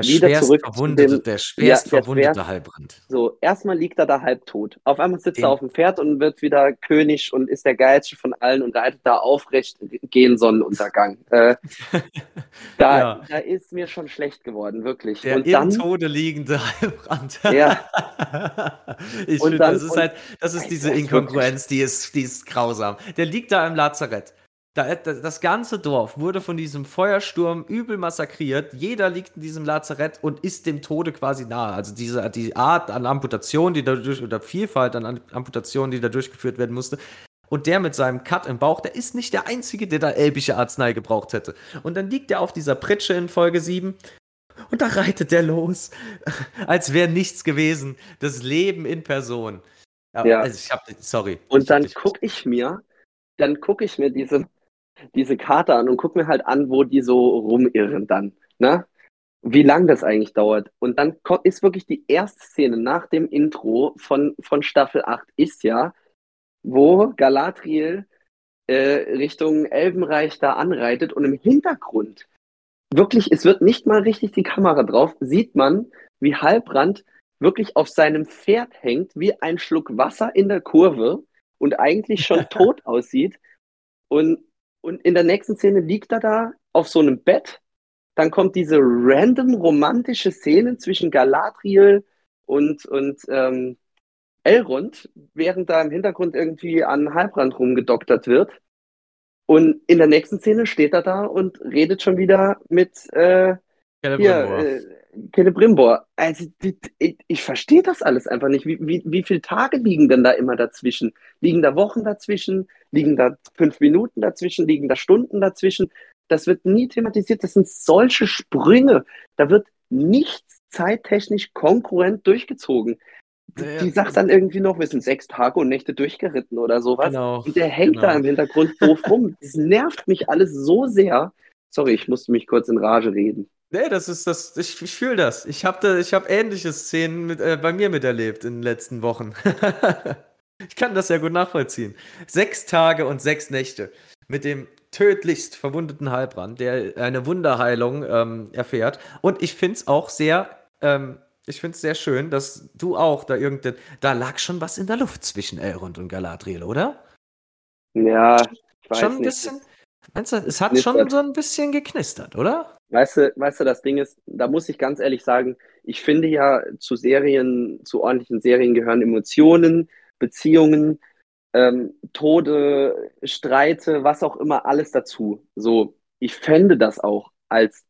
Der wieder schwerst verwundete, dem- der schwerst Ja, der verwundete schwerst- Halbrand. So, erstmal liegt er da halbtot. Auf einmal sitzt Den- er auf dem Pferd und wird wieder König und ist der geilste von allen und reitet da aufrecht gegen Sonnenuntergang. Äh, da, Ja. da ist mir schon schlecht geworden, wirklich. Der und im dann, Tode liegende Halbrand. Ja. ich finde, das ist halt, das ist diese Inkongruenz, die ist, die ist grausam. Der liegt da im Lazarett. Da, das ganze Dorf wurde von diesem Feuersturm übel massakriert. Jeder liegt in diesem Lazarett und ist dem Tode quasi nahe. Also diese die Art an Amputation, die dadurch oder Vielfalt an Amputationen, die da durchgeführt werden musste. Und der mit seinem Cut im Bauch, der ist nicht der Einzige, der da elbische Arznei gebraucht hätte. Und dann liegt er auf dieser Pritsche in Folge 7 und da reitet der los, als wäre nichts gewesen. Das Leben in Person. Aber, Ja. Also ich hab, sorry. und dann gucke ich mir, dann gucke ich mir diese, diese Karte an und gucke mir halt an, wo die so rumirren dann. Ne? wie lang das eigentlich dauert. Und dann ist wirklich die erste Szene nach dem Intro von, von Staffel 8 ist ja, wo Galadriel äh, Richtung Elbenreich da anreitet und im Hintergrund wirklich, es wird nicht mal richtig die Kamera drauf, sieht man, wie Halbrand wirklich auf seinem Pferd hängt, wie ein Schluck Wasser in der Kurve und eigentlich schon tot aussieht. Und, und in der nächsten Szene liegt er da auf so einem Bett. Dann kommt diese random romantische Szene zwischen Galadriel und, und ähm, Elrond, während da im Hintergrund irgendwie an Halbrand rumgedoktert wird. Und in der nächsten Szene steht er da und redet schon wieder mit äh, hier, äh, Celebrimbor. Also ich, ich verstehe das alles einfach nicht. Wie, wie, wie viele Tage liegen denn da immer dazwischen? Liegen da Wochen dazwischen? Liegen da fünf Minuten dazwischen? Liegen da Stunden dazwischen? Das wird nie thematisiert. Das sind solche Sprünge. Da wird nichts zeittechnisch konkurrent durchgezogen. Die, Ja, die sagt dann irgendwie noch, wir sind sechs Tage und Nächte durchgeritten oder sowas. Genau. Und der hängt da genau. im Hintergrund doof rum. Das nervt mich alles so sehr. Sorry, ich musste mich kurz in Rage reden. Nee, das ist das, ich, ich fühle das. Ich habe da, ich hab ähnliche Szenen mit, äh, bei mir miterlebt in den letzten Wochen. ich kann das ja gut nachvollziehen. Sechs Tage und sechs Nächte mit dem tödlichst verwundeten Halbrand, der eine Wunderheilung ähm, erfährt. Und ich finde es auch sehr, ähm, ich finde sehr schön, dass du auch da irgendein, da lag schon was in der Luft zwischen Elrond und Galadriel, oder? Ja, ich weiß schon ein nicht. bisschen, meinst du, es hat schon so ein bisschen geknistert, oder? Weißt du, weißt du, das Ding ist, da muss ich ganz ehrlich sagen, ich finde ja zu Serien, zu ordentlichen Serien gehören Emotionen, Beziehungen, ähm, Tode, Streite, was auch immer, alles dazu. So, ich fände das auch als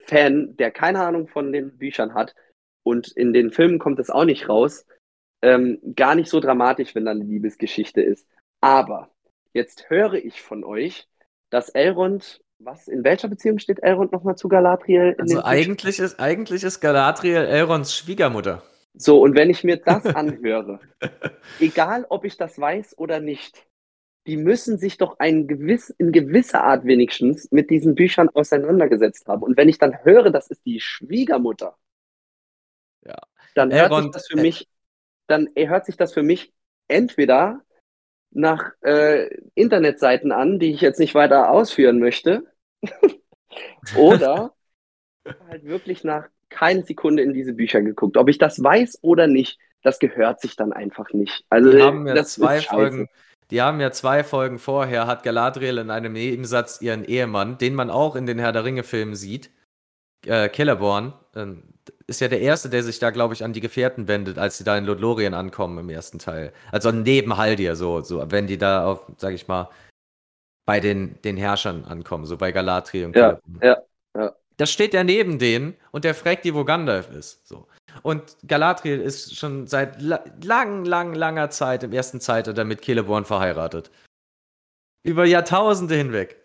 Fan, der keine Ahnung von den Büchern hat und in den Filmen kommt es auch nicht raus, ähm, gar nicht so dramatisch, wenn da eine Liebesgeschichte ist. Aber jetzt höre ich von euch, dass Elrond, was, in welcher Beziehung steht Elrond nochmal zu Galadriel? in Also eigentlich ist, eigentlich ist Galadriel Elronds Schwiegermutter. So, und wenn ich mir das anhöre, egal ob ich das weiß oder nicht, die müssen sich doch ein gewiss, in gewisser Art wenigstens mit diesen Büchern auseinandergesetzt haben. Und wenn ich dann höre, das ist die Schwiegermutter, Ja. dann hört sich das für mich, dann hört sich das für mich entweder nach äh, Internetseiten an, die ich jetzt nicht weiter ausführen möchte, oder halt wirklich nach keine Sekunde in diese Bücher geguckt. Ob ich das weiß oder nicht, das gehört sich dann einfach nicht. Also Die haben ja das zwei. Folgen. Die haben ja zwei Folgen vorher, hat Galadriel in einem Nebensatz ihren Ehemann, den man auch in den Herr der Ringe-Filmen sieht, äh, Celeborn, ähm, ist ja der Erste, der sich da, glaube ich, an die Gefährten wendet, als sie da in Lothlorien ankommen im ersten Teil. Also neben Haldir, so, so, wenn die da auf, sag ich mal, bei den, den Herrschern ankommen, so bei Galadriel und Ja, Celeborn. ja, ja. Da steht er neben denen und der fragt die, wo Gandalf ist. So. Und Galadriel ist schon seit la lang, lang, langer Zeit im ersten Zeitalter mit Celeborn verheiratet. Über Jahrtausende hinweg.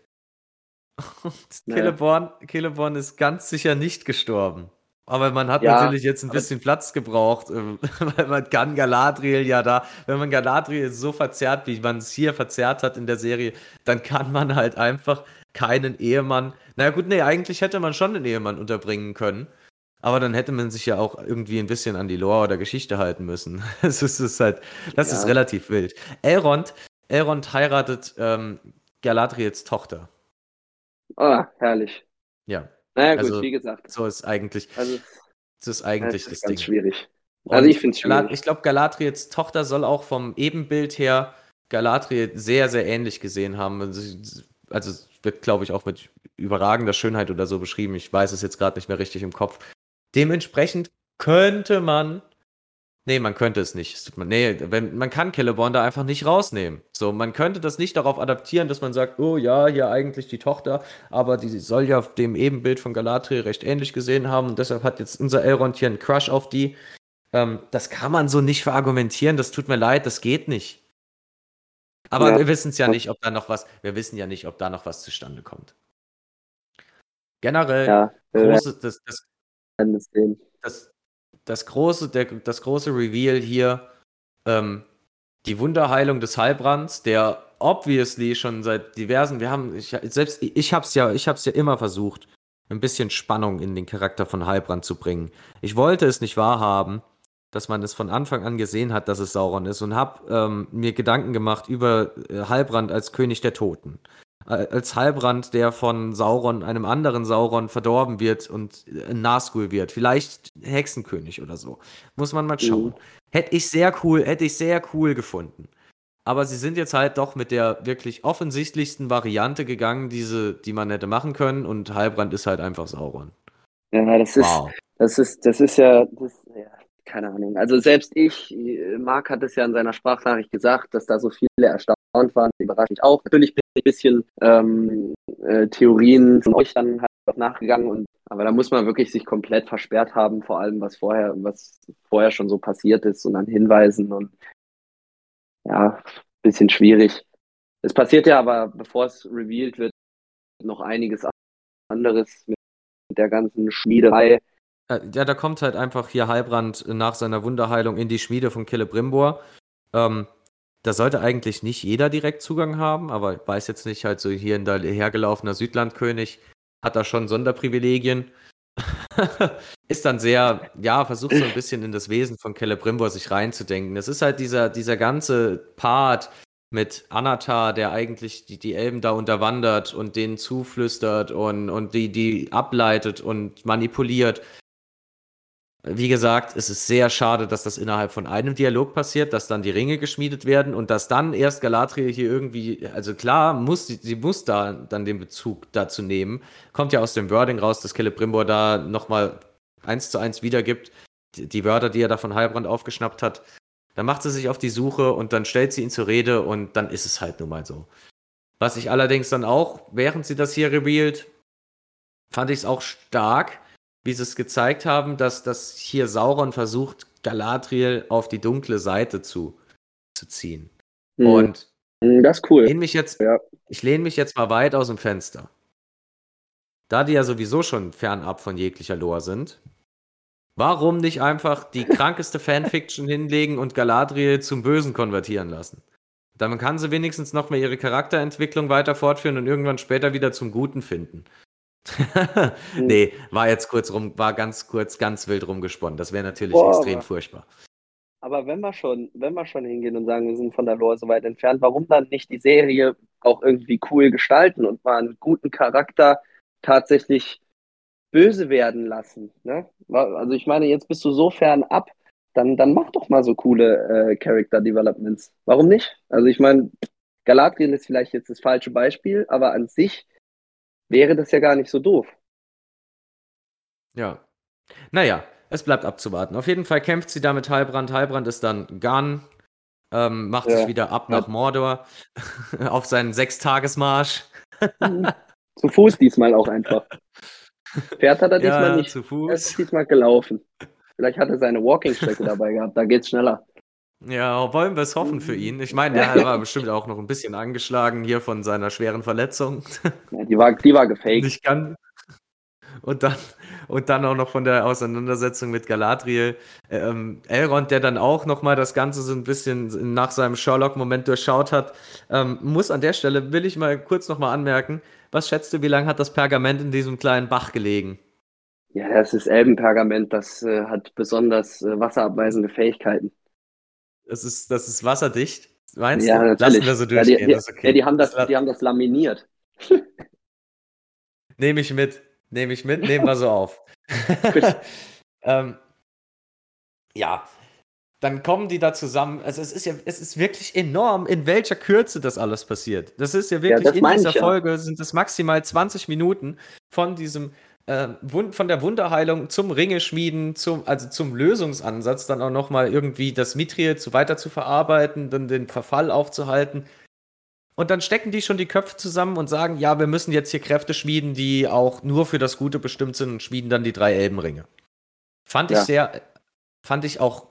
Und Ja. Celeborn, Celeborn ist ganz sicher nicht gestorben. Aber man hat Ja, natürlich jetzt ein bisschen Platz gebraucht, äh, weil man kann Galadriel ja da, wenn man Galadriel so verzerrt, wie man es hier verzerrt hat in der Serie, dann kann man halt einfach keinen Ehemann. Naja, gut, nee, eigentlich hätte man schon einen Ehemann unterbringen können. Aber dann hätte man sich ja auch irgendwie ein bisschen an die Lore oder Geschichte halten müssen. Das ist, ist halt, das ist Ja. relativ wild. Elrond, Elrond heiratet ähm, Galadriels Tochter. Ah, herrlich. Ja, Naja, gut, Also, wie gesagt. so ist eigentlich, Also, das ist das eigentlich ist das ganz Ding. schwierig. Und Also, ich finde es schwierig. Ich glaube, Galadriels Tochter soll auch vom Ebenbild her Galadriel sehr, sehr ähnlich gesehen haben. Also, also wird, glaube ich, auch mit überragender Schönheit oder so beschrieben. Ich weiß es jetzt gerade nicht mehr richtig im Kopf. Dementsprechend könnte man. Nee, man könnte es nicht. Es tut mir, nee, wenn, man kann Celeborn da einfach nicht rausnehmen. So, man könnte das nicht darauf adaptieren, dass man sagt, oh ja, hier eigentlich die Tochter, aber die soll ja dem Ebenbild von Galadriel recht ähnlich gesehen haben und deshalb hat jetzt unser Elrond hier einen Crush auf die. Ähm, das kann man so nicht verargumentieren, das tut mir leid, das geht nicht. Aber Ja. wir wissen es ja nicht, ob da noch was, wir wissen ja nicht, ob da noch was zustande kommt. Generell, Ja, große, das, das, das, das, große, der, das große Reveal hier, ähm, die Wunderheilung des Heilbrands, der obviously schon seit diversen, wir haben, ich, selbst ich hab's ja, ich hab's ja immer versucht, ein bisschen Spannung in den Charakter von Heilbrand zu bringen. Ich wollte es nicht wahrhaben, dass man es von Anfang an gesehen hat, dass es Sauron ist und hab ähm, mir Gedanken gemacht über äh, Heilbrand als König der Toten. Als Heilbrand, der von Sauron, einem anderen Sauron, verdorben wird und ein Nazgul wird. Vielleicht Hexenkönig oder so. Muss man mal schauen. Hätte ich sehr cool, hätte ich sehr cool gefunden. Aber sie sind jetzt halt doch mit der wirklich offensichtlichsten Variante gegangen, diese, die man hätte machen können, und Heilbrand ist halt einfach Sauron. Ja, das ist, Wow. das ist, das ist ja, das, ja, keine Ahnung. Also selbst ich, äh, Marc hat es ja in seiner Sprachnachricht gesagt, dass da so viele erstaunt waren, überrascht mich auch. Natürlich bin ich ein bisschen ähm, äh, Theorien von euch dann halt auch nachgegangen und aber da muss man wirklich sich komplett versperrt haben, vor allem was vorher, was vorher schon so passiert ist und an Hinweisen und ja, bisschen schwierig. Es passiert ja aber, bevor es revealed wird, noch einiges anderes mit der ganzen Schmiederei. Ja, da kommt halt einfach hier Heilbrand nach seiner Wunderheilung in die Schmiede von Celebrimbor. Ähm, da sollte eigentlich nicht jeder direkt Zugang haben, aber weiß jetzt nicht, halt so hier ein dahergelaufener Südlandkönig hat da schon Sonderprivilegien. ist dann sehr, ja, versucht so ein bisschen in das Wesen von Celebrimbor sich reinzudenken. Es ist halt dieser, dieser ganze Part mit Anatar, der eigentlich die, die Elben da unterwandert und denen zuflüstert und, und die, die ableitet und manipuliert. Wie gesagt, es ist sehr schade, dass das innerhalb von einem Dialog passiert, dass dann die Ringe geschmiedet werden und dass dann erst Galadriel hier irgendwie, also klar, muss sie, muss da dann den Bezug dazu nehmen. Kommt ja aus dem Wording raus, dass Celebrimbor da nochmal eins zu eins wiedergibt, die, die Wörter, die er da von Heilbrand aufgeschnappt hat. Dann macht sie sich auf die Suche und dann stellt sie ihn zur Rede und dann ist es halt nun mal so. Was ich allerdings dann auch, während sie das hier revealed, fand ich es auch stark, wie sie es gezeigt haben, dass, dass hier Sauron versucht, Galadriel auf die dunkle Seite zu, zu ziehen. Hm, Und hm, das ist cool. lehn mich jetzt, Ja. ich lehne mich jetzt mal weit aus dem Fenster. Da die ja sowieso schon fernab von jeglicher Lore sind, warum nicht einfach die krankeste Fanfiction hinlegen und Galadriel zum Bösen konvertieren lassen? Dann kann sie wenigstens noch mal ihre Charakterentwicklung weiter fortführen und irgendwann später wieder zum Guten finden. nee, war jetzt kurz rum, war ganz kurz, ganz wild rumgesponnen. Das wäre natürlich Boah, extrem aber- furchtbar. Aber wenn wir schon, wenn wir schon hingehen und sagen, wir sind von der Lore so weit entfernt, warum dann nicht die Serie auch irgendwie cool gestalten und mal einen guten Charakter tatsächlich böse werden lassen? Ne? Also ich meine, jetzt bist du so fern ab, dann, dann mach doch mal so coole äh, Character Developments. Warum nicht? Also ich meine, Galadriel ist vielleicht jetzt das falsche Beispiel, aber an sich wäre das ja gar nicht so doof. Ja. Naja, es bleibt abzuwarten. Auf jeden Fall kämpft sie da mit Heilbrand. Heilbrand ist dann gone, ähm, macht Ja. sich wieder ab nach Mordor auf seinen Sechstagesmarsch. Zu Fuß diesmal auch einfach. Pferd hat er diesmal Ja, nicht. zu Er ist Fuß. diesmal gelaufen. Vielleicht hat er seine Walking-Strecke dabei gehabt, da geht's schneller. Ja, wollen wir es hoffen für ihn. Ich meine, der war bestimmt auch noch ein bisschen angeschlagen hier von seiner schweren Verletzung. Ja, die war, die war gefaked. Nicht kann. Und dann, und dann auch noch von der Auseinandersetzung mit Galadriel. Ähm, Elrond, der dann auch nochmal das Ganze so ein bisschen nach seinem Sherlock-Moment durchschaut hat, ähm, muss an der Stelle, will ich mal kurz nochmal anmerken, was schätzt du, wie lange hat das Pergament in diesem kleinen Bach gelegen? Ja, das ist Elbenpergament, das äh, hat besonders äh, wasserabweisende Fähigkeiten. Das ist, das ist wasserdicht, meinst Ja, du? natürlich. Lassen wir so Ja, durchgehen, die, die, das okay. ja, die, haben das, die haben das laminiert. Nehme ich mit. Nehme ich mit, nehmen wir so auf. ähm, ja, dann kommen die da zusammen. Also es ist ja, es ist wirklich enorm, in welcher Kürze das alles passiert. Das ist ja wirklich das in dieser ich ja. Folge sind es maximal 20 Minuten von diesem äh, von der Wunderheilung zum Ringeschmieden, zum, also zum Lösungsansatz, dann auch nochmal irgendwie das Mithril zu weiter zu verarbeiten, dann den Verfall aufzuhalten. Und dann stecken die schon die Köpfe zusammen und sagen, ja, wir müssen jetzt hier Kräfte schmieden, die auch nur für das Gute bestimmt sind und schmieden dann die drei Elbenringe. Fand ich Ja. sehr, fand ich auch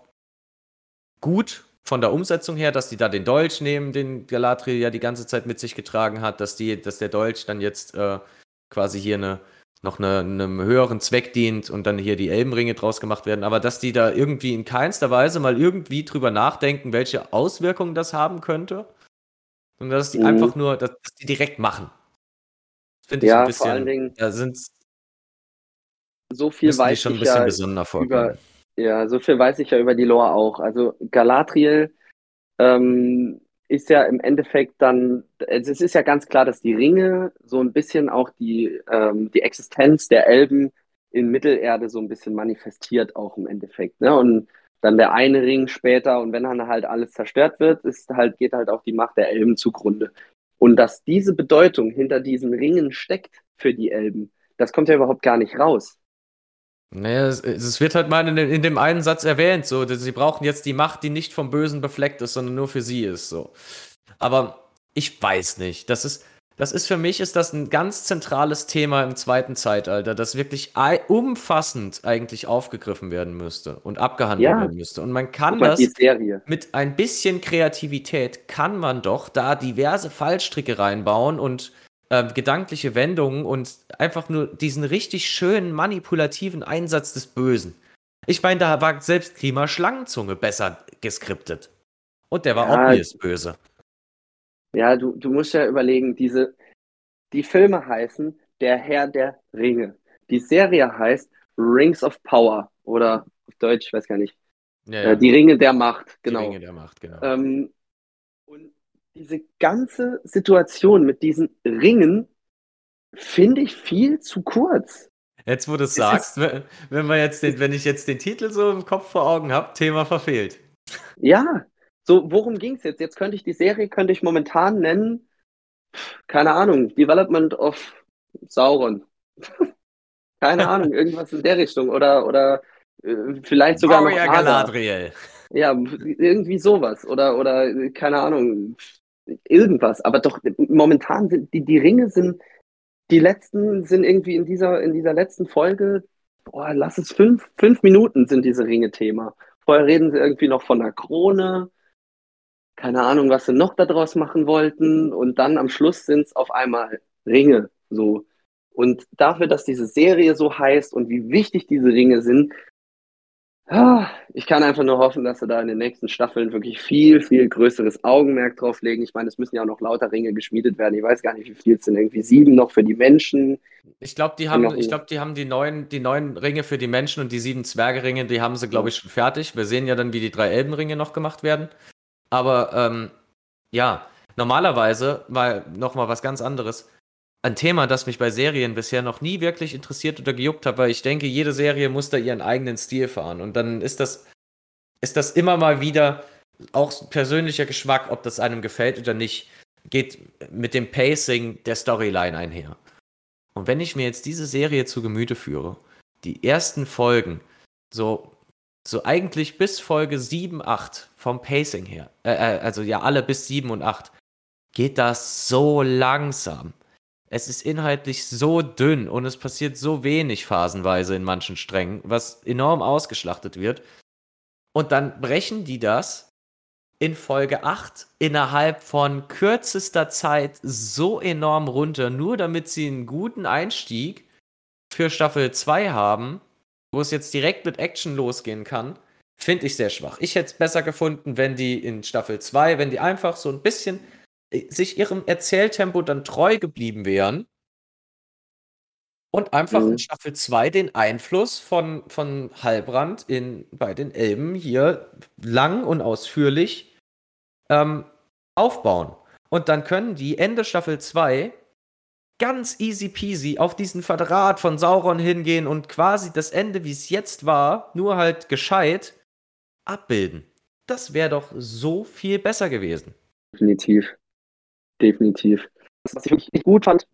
gut von der Umsetzung her, dass die da den Dolch nehmen, den Galadriel ja die ganze Zeit mit sich getragen hat, dass die, dass der Dolch dann jetzt äh, quasi hier eine, noch eine, einem höheren Zweck dient und dann hier die Elbenringe draus gemacht werden, aber dass die da irgendwie in keinster Weise mal irgendwie drüber nachdenken, welche Auswirkungen das haben könnte. Und dass die Mhm. einfach nur, dass, dass die direkt machen. Das finde ich Ja, ein vor bisschen, allen Dingen- da sind So viel weiß schon ein ich bisschen ja besonderer über, ja, so viel weiß ich ja über die Lore auch. Also Galadriel ähm, ist ja im Endeffekt dann, es ist ja ganz klar, dass die Ringe so ein bisschen auch die, ähm, die Existenz der Elben in Mittelerde so ein bisschen manifestiert auch im Endeffekt. Ne? Und dann der eine Ring später und wenn dann halt alles zerstört wird, ist halt, geht halt auch die Macht der Elben zugrunde. Und dass diese Bedeutung hinter diesen Ringen steckt für die Elben, das kommt ja überhaupt gar nicht raus. Naja, es, es wird halt mal in, dem- in dem einen Satz erwähnt, so, dass sie brauchen jetzt die Macht, die nicht vom Bösen befleckt ist, sondern nur für sie ist, so. Aber ich weiß nicht. Das ist, das ist für mich ist das ein ganz zentrales Thema im zweiten Zeitalter, das wirklich umfassend eigentlich aufgegriffen werden müsste und abgehandelt Ja. werden müsste. Und man kann das mit ein bisschen Kreativität kann man doch da diverse Fallstricke reinbauen und ähm, gedankliche Wendungen und einfach nur diesen richtig schönen manipulativen Einsatz des Bösen. Ich meine, da war selbst Klima Schlangenzunge besser geskriptet. Und der war Ja, obvious böse. Ja, du, du musst ja überlegen, diese, die Filme heißen Der Herr der Ringe. Die Serie heißt Rings of Power oder auf Deutsch, ich weiß gar nicht. Ja, Äh, die Ringe der Macht, die genau. Ringe der Macht, genau. Ähm, diese ganze Situation mit diesen Ringen finde ich viel zu kurz. Jetzt, wo du es sagst, wenn, wenn, wir jetzt den, wenn ich jetzt den Titel so im Kopf vor Augen habe, Thema verfehlt. Ja, so, worum ging es jetzt? Jetzt könnte ich die Serie, könnte ich momentan nennen, keine Ahnung, Development of Sauron. keine Ahnung, irgendwas in der Richtung. Oder, oder äh, vielleicht sogar noch Warrior Ada. Galadriel. Ja, irgendwie sowas. Oder, oder, keine Ahnung, irgendwas. Aber doch, momentan sind die, die Ringe sind, die letzten sind irgendwie in dieser, in dieser letzten Folge, boah, lass es fünf, fünf Minuten sind diese Ringe Thema. Vorher reden sie irgendwie noch von einer Krone. Keine Ahnung, was sie noch daraus machen wollten. Und dann am Schluss sind es auf einmal Ringe. So. Und dafür, dass diese Serie so heißt und wie wichtig diese Ringe sind, ich kann einfach nur hoffen, dass sie da in den nächsten Staffeln wirklich viel, viel größeres Augenmerk drauf legen. Ich meine, es müssen ja auch noch lauter Ringe geschmiedet werden. Ich weiß gar nicht, wie viel es sind. Irgendwie sieben noch für die Menschen. Ich glaube, die haben, ich glaube, die haben die neuen, die neuen Ringe für die Menschen und die sieben Zwergeringe, die haben sie, glaube ich, schon fertig. Wir sehen ja dann, wie die drei Elbenringe noch gemacht werden. Aber ähm, ja, normalerweise, mal noch mal was ganz anderes. Ein Thema, das mich bei Serien bisher noch nie wirklich interessiert oder gejuckt hat, weil ich denke, jede Serie muss da ihren eigenen Stil fahren. Und dann ist das, ist das immer mal wieder auch persönlicher Geschmack, ob das einem gefällt oder nicht, geht mit dem Pacing der Storyline einher. Und wenn ich mir jetzt diese Serie zu Gemüte führe, die ersten Folgen, so, so eigentlich bis Folge 7, 8 vom Pacing her, äh, äh, also ja alle bis 7 und 8, geht das so langsam. Es ist inhaltlich so dünn und es passiert so wenig phasenweise in manchen Strängen, was enorm ausgeschlachtet wird. Und dann brechen die das in Folge 8 innerhalb von kürzester Zeit so enorm runter, nur damit sie einen guten Einstieg für Staffel 2 haben, wo es jetzt direkt mit Action losgehen kann, finde ich sehr schwach. Ich hätte es besser gefunden, wenn die in Staffel 2, wenn die einfach so ein bisschen sich ihrem Erzähltempo dann treu geblieben wären und einfach mhm. in Staffel 2 den Einfluss von, von Halbrand in, bei den Elben hier lang und ausführlich ähm, aufbauen. Und dann können die Ende Staffel 2 ganz easy peasy auf diesen Verrat von Sauron hingehen und quasi das Ende, wie es jetzt war, nur halt gescheit abbilden. Das wäre doch so viel besser gewesen. Definitiv definitiv. Was ich wirklich gut fand,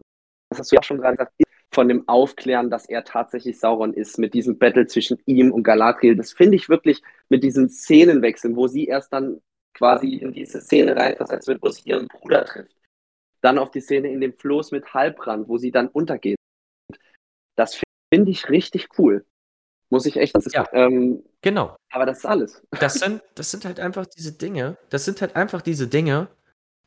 das hast du ja schon gerade gesagt, von dem Aufklären, dass er tatsächlich Sauron ist, mit diesem Battle zwischen ihm und Galadriel. Das finde ich wirklich mit diesen Szenenwechseln, wo sie erst dann quasi in diese Szene reinversetzt wird, wo sie ihren Bruder trifft. Dann auf die Szene in dem Floß mit Halbrand, wo sie dann untergeht. Das finde ich richtig cool. Muss ich echt. Das ist, ja, ähm, genau. Aber das ist alles. Das sind, das sind halt einfach diese Dinge. Das sind halt einfach diese Dinge,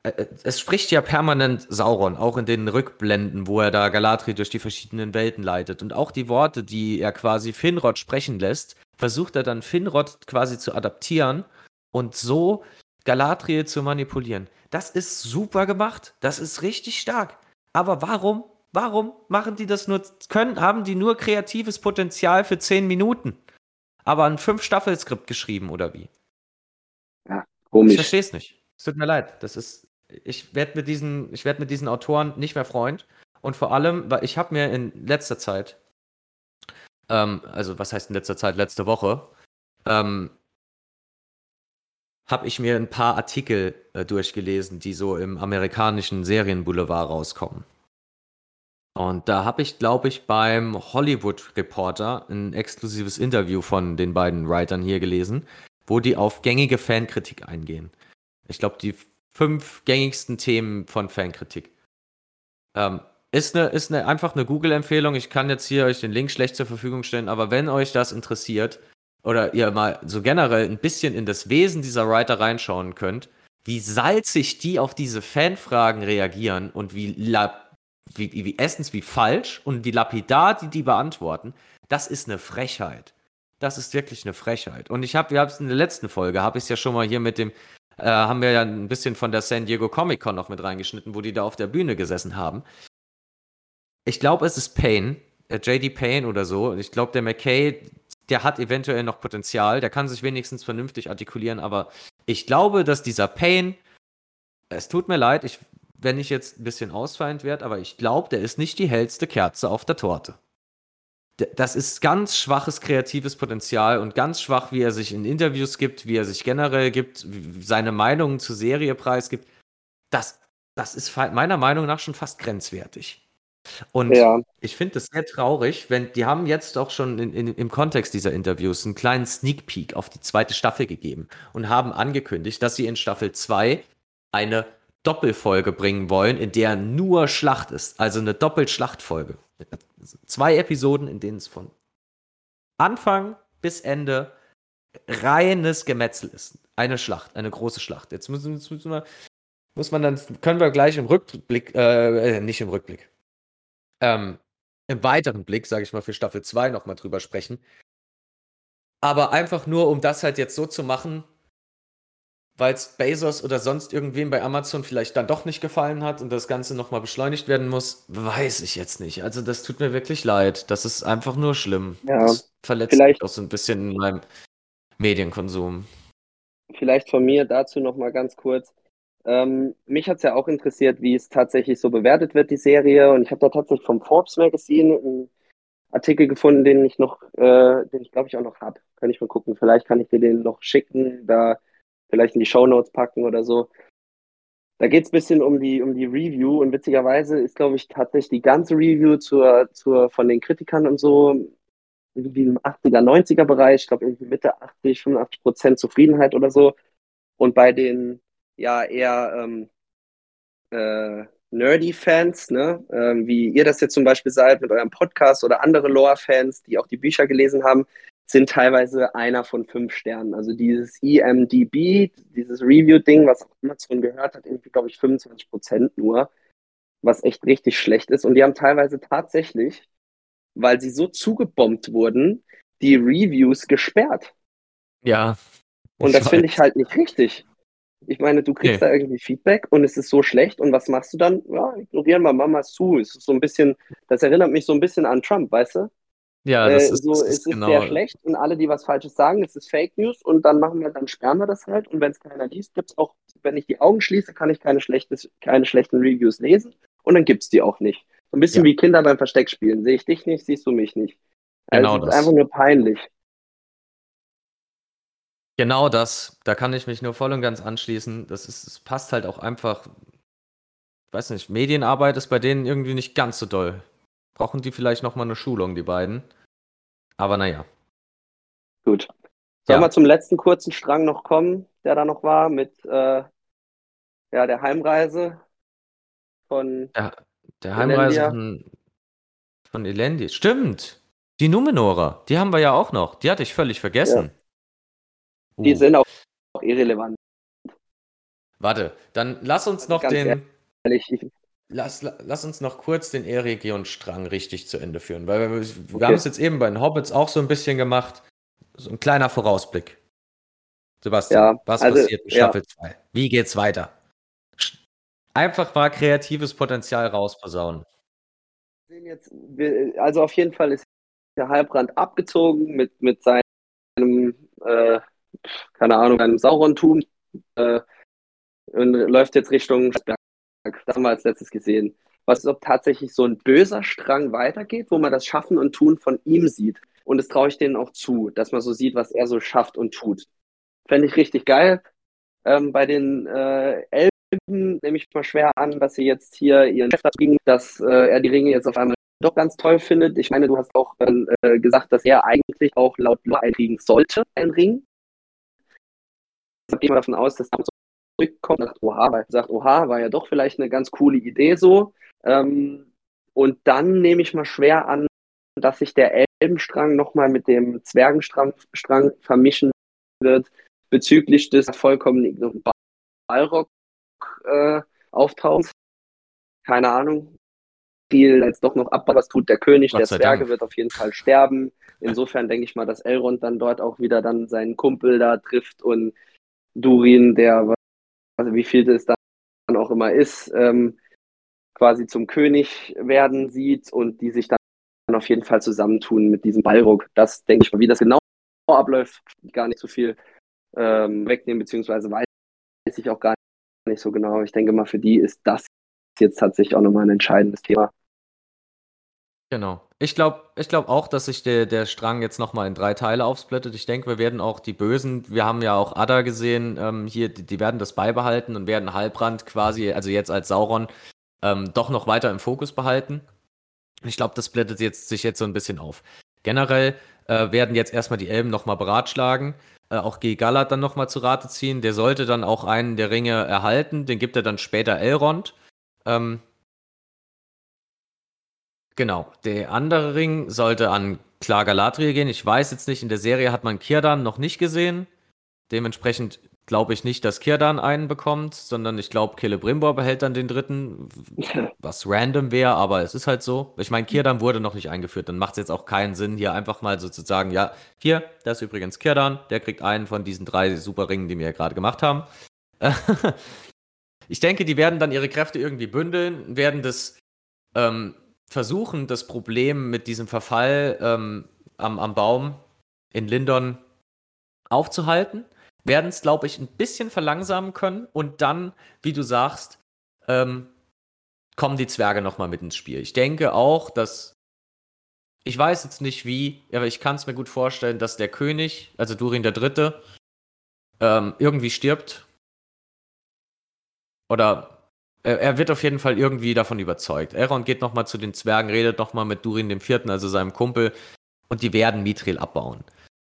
es spricht ja permanent Sauron, auch in den Rückblenden, wo er da Galadriel durch die verschiedenen Welten leitet. Und auch die Worte, die er quasi Finrod sprechen lässt, versucht er dann Finrod quasi zu adaptieren und so Galadriel zu manipulieren. Das ist super gemacht. Das ist richtig stark. Aber warum? Warum machen die das nur? Können, haben die nur kreatives Potenzial für zehn Minuten? Aber ein Fünf-Staffel-Skript geschrieben, oder wie? Ja, komisch. Ich verstehe es nicht. Es tut mir leid. Das ist ich werde mit diesen, ich werde mit diesen Autoren nicht mehr Freund. Und vor allem, weil ich habe mir in letzter Zeit, ähm, also was heißt in letzter Zeit, letzte Woche, ähm, habe ich mir ein paar Artikel äh, durchgelesen, die so im amerikanischen Serienboulevard rauskommen. Und da habe ich, glaube ich, beim Hollywood Reporter ein exklusives Interview von den beiden Writern hier gelesen, wo die auf gängige Fankritik eingehen. Ich glaube, die fünf gängigsten Themen von Fankritik. Ähm, ist, eine, ist eine, einfach eine Google-Empfehlung. Ich kann jetzt hier euch den Link schlecht zur Verfügung stellen, aber wenn euch das interessiert oder ihr mal so generell ein bisschen in das Wesen dieser Writer reinschauen könnt, wie salzig die auf diese Fanfragen reagieren und wie, wie, wie erstens wie falsch und wie lapidar die die beantworten, das ist eine Frechheit. Das ist wirklich eine Frechheit. Und ich habe, wir haben es in der letzten Folge, habe ich es ja schon mal hier mit dem äh, haben wir ja ein bisschen von der San Diego Comic Con noch mit reingeschnitten, wo die da auf der Bühne gesessen haben. Ich glaube, es ist Payne, äh, JD Payne oder so. Ich glaube, der McKay, der hat eventuell noch Potenzial, der kann sich wenigstens vernünftig artikulieren, aber ich glaube, dass dieser Payne, es tut mir leid, ich, wenn ich jetzt ein bisschen ausfallend werde, aber ich glaube, der ist nicht die hellste Kerze auf der Torte das ist ganz schwaches kreatives Potenzial und ganz schwach, wie er sich in Interviews gibt, wie er sich generell gibt, seine Meinungen zur Serie preisgibt. Das, das ist meiner Meinung nach schon fast grenzwertig. Und ja. ich finde es sehr traurig, wenn die haben jetzt auch schon in, in, im Kontext dieser Interviews einen kleinen Sneak Peek auf die zweite Staffel gegeben und haben angekündigt, dass sie in Staffel 2 eine Doppelfolge bringen wollen, in der nur Schlacht ist. Also eine Doppelschlachtfolge. Zwei Episoden, in denen es von Anfang bis Ende reines Gemetzel ist. Eine Schlacht, eine große Schlacht. Jetzt müssen, müssen wir, muss man dann, können wir gleich im Rückblick, äh, äh nicht im Rückblick, ähm, im weiteren Blick, sage ich mal, für Staffel 2 nochmal drüber sprechen. Aber einfach nur, um das halt jetzt so zu machen, weil es Bezos oder sonst irgendwem bei Amazon vielleicht dann doch nicht gefallen hat und das Ganze nochmal beschleunigt werden muss, weiß ich jetzt nicht. Also das tut mir wirklich leid. Das ist einfach nur schlimm. Ja, das verletzt vielleicht, mich auch so ein bisschen in meinem Medienkonsum. Vielleicht von mir dazu nochmal ganz kurz. Ähm, mich hat es ja auch interessiert, wie es tatsächlich so bewertet wird, die Serie. Und ich habe da tatsächlich vom Forbes Magazine einen Artikel gefunden, den ich noch, äh, den ich glaube ich auch noch habe. Kann ich mal gucken. Vielleicht kann ich dir den noch schicken. Da vielleicht in die Show Notes packen oder so. Da geht es ein bisschen um die, um die Review und witzigerweise ist, glaube ich, tatsächlich die ganze Review zur, zur, von den Kritikern und so irgendwie im 80er, 90er Bereich, ich glaube irgendwie Mitte 80, 85 Prozent Zufriedenheit oder so. Und bei den ja eher ähm, äh, Nerdy-Fans, ne? ähm, wie ihr das jetzt zum Beispiel seid mit eurem Podcast oder andere Lore-Fans, die auch die Bücher gelesen haben, sind teilweise einer von fünf Sternen. Also dieses EMDB, dieses Review-Ding, was auch Amazon gehört hat, irgendwie, glaube ich, 25 Prozent nur, was echt richtig schlecht ist. Und die haben teilweise tatsächlich, weil sie so zugebombt wurden, die Reviews gesperrt. Ja. Und das finde ich halt nicht richtig. Ich meine, du kriegst nee. da irgendwie Feedback und es ist so schlecht und was machst du dann? Ja, ignorieren wir Mamas zu. Es ist so ein bisschen, das erinnert mich so ein bisschen an Trump, weißt du? Ja, das äh, ist, so, das ist, es ist genau. sehr schlecht und alle, die was Falsches sagen, es ist Fake News und dann machen wir, dann sperren wir das halt und wenn es keiner liest, gibt es auch, wenn ich die Augen schließe, kann ich keine, schlechtes, keine schlechten Reviews lesen und dann gibt es die auch nicht. So ein bisschen ja. wie Kinder beim Versteck spielen. Sehe ich dich nicht, siehst du mich nicht. Also genau das. ist einfach nur peinlich. Genau das. Da kann ich mich nur voll und ganz anschließen. Das, ist, das passt halt auch einfach. Ich weiß nicht, Medienarbeit ist bei denen irgendwie nicht ganz so doll. Brauchen die vielleicht nochmal eine Schulung, die beiden. Aber naja. Gut. Sollen ja. wir zum letzten kurzen Strang noch kommen, der da noch war, mit äh, ja, der Heimreise von. Der, der Heimreise von, von Elendi. Stimmt. Die Numenora, die haben wir ja auch noch. Die hatte ich völlig vergessen. Ja. Die uh. sind auch irrelevant. Warte, dann lass uns also noch den. Ehrlich, ich, Lass, lass uns noch kurz den E-Region-Strang richtig zu Ende führen, weil wir, wir okay. haben es jetzt eben bei den Hobbits auch so ein bisschen gemacht. So ein kleiner Vorausblick. Sebastian, ja, was also, passiert in Staffel 2? Ja. Wie geht's weiter? Einfach mal kreatives Potenzial rausposaunen. Jetzt, also auf jeden Fall ist der Halbrand abgezogen mit, mit seinem, äh, keine Ahnung, einem Saurontum äh, und läuft jetzt Richtung das haben wir als letztes gesehen. Was ist, ob tatsächlich so ein böser Strang weitergeht, wo man das Schaffen und Tun von ihm sieht. Und das traue ich denen auch zu, dass man so sieht, was er so schafft und tut. Fände ich richtig geil. Ähm, bei den äh, Elben nehme ich mal schwer an, dass sie jetzt hier ihren Chef kriegen, dass äh, er die Ringe jetzt auf einmal doch ganz toll findet. Ich meine, du hast auch äh, gesagt, dass er eigentlich auch laut Lore einkriegen sollte, ein Ring. Ich gehe mal davon aus, dass zurückkommt und sagt, oha, weil sagt, oha, war ja doch vielleicht eine ganz coole Idee so. Ähm, und dann nehme ich mal schwer an, dass sich der Elbenstrang nochmal mit dem Zwergenstrang Strang vermischen wird, bezüglich des vollkommen ignoranten Balrog-Auftauchens. Äh, Keine Ahnung. Viel jetzt doch noch ab, was tut der König, der Zwerge Dank. wird auf jeden Fall sterben. Insofern denke ich mal, dass Elrond dann dort auch wieder dann seinen Kumpel da trifft und Durin, der also wie viel das dann auch immer ist, ähm, quasi zum König werden sieht und die sich dann auf jeden Fall zusammentun mit diesem Ballruck. Das denke ich mal, wie das genau abläuft, gar nicht so viel ähm, wegnehmen, beziehungsweise weiß ich auch gar nicht so genau. Ich denke mal, für die ist das jetzt tatsächlich auch nochmal ein entscheidendes Thema. Genau. Ich glaube ich glaub auch, dass sich der, der Strang jetzt nochmal in drei Teile aufsplittet. Ich denke, wir werden auch die Bösen, wir haben ja auch Ada gesehen, ähm, hier, die, die, werden das beibehalten und werden Halbrand quasi, also jetzt als Sauron, ähm, doch noch weiter im Fokus behalten. Ich glaube, das splittet jetzt, sich jetzt so ein bisschen auf. Generell äh, werden jetzt erstmal die Elben nochmal beratschlagen, äh, auch G. Gallat dann nochmal zu Rate ziehen. Der sollte dann auch einen der Ringe erhalten, den gibt er dann später Elrond. Ähm, Genau. Der andere Ring sollte an klar Galadriel gehen. Ich weiß jetzt nicht, in der Serie hat man Kirdan noch nicht gesehen. Dementsprechend glaube ich nicht, dass Kirdan einen bekommt, sondern ich glaube, Celebrimbor behält dann den dritten, was random wäre, aber es ist halt so. Ich meine, Kirdan wurde noch nicht eingeführt, dann macht es jetzt auch keinen Sinn, hier einfach mal sozusagen, ja, hier, das ist übrigens Kirdan, der kriegt einen von diesen drei super Ringen, die wir ja gerade gemacht haben. ich denke, die werden dann ihre Kräfte irgendwie bündeln, werden das ähm, versuchen, das Problem mit diesem Verfall ähm, am, am Baum in Lindon aufzuhalten, werden es, glaube ich, ein bisschen verlangsamen können und dann, wie du sagst, ähm, kommen die Zwerge nochmal mit ins Spiel. Ich denke auch, dass ich weiß jetzt nicht wie, aber ich kann es mir gut vorstellen, dass der König, also Durin der Dritte, ähm, irgendwie stirbt. Oder er wird auf jeden Fall irgendwie davon überzeugt. Elrond geht nochmal zu den Zwergen, redet nochmal mit Durin dem Vierten, also seinem Kumpel, und die werden Mithril abbauen.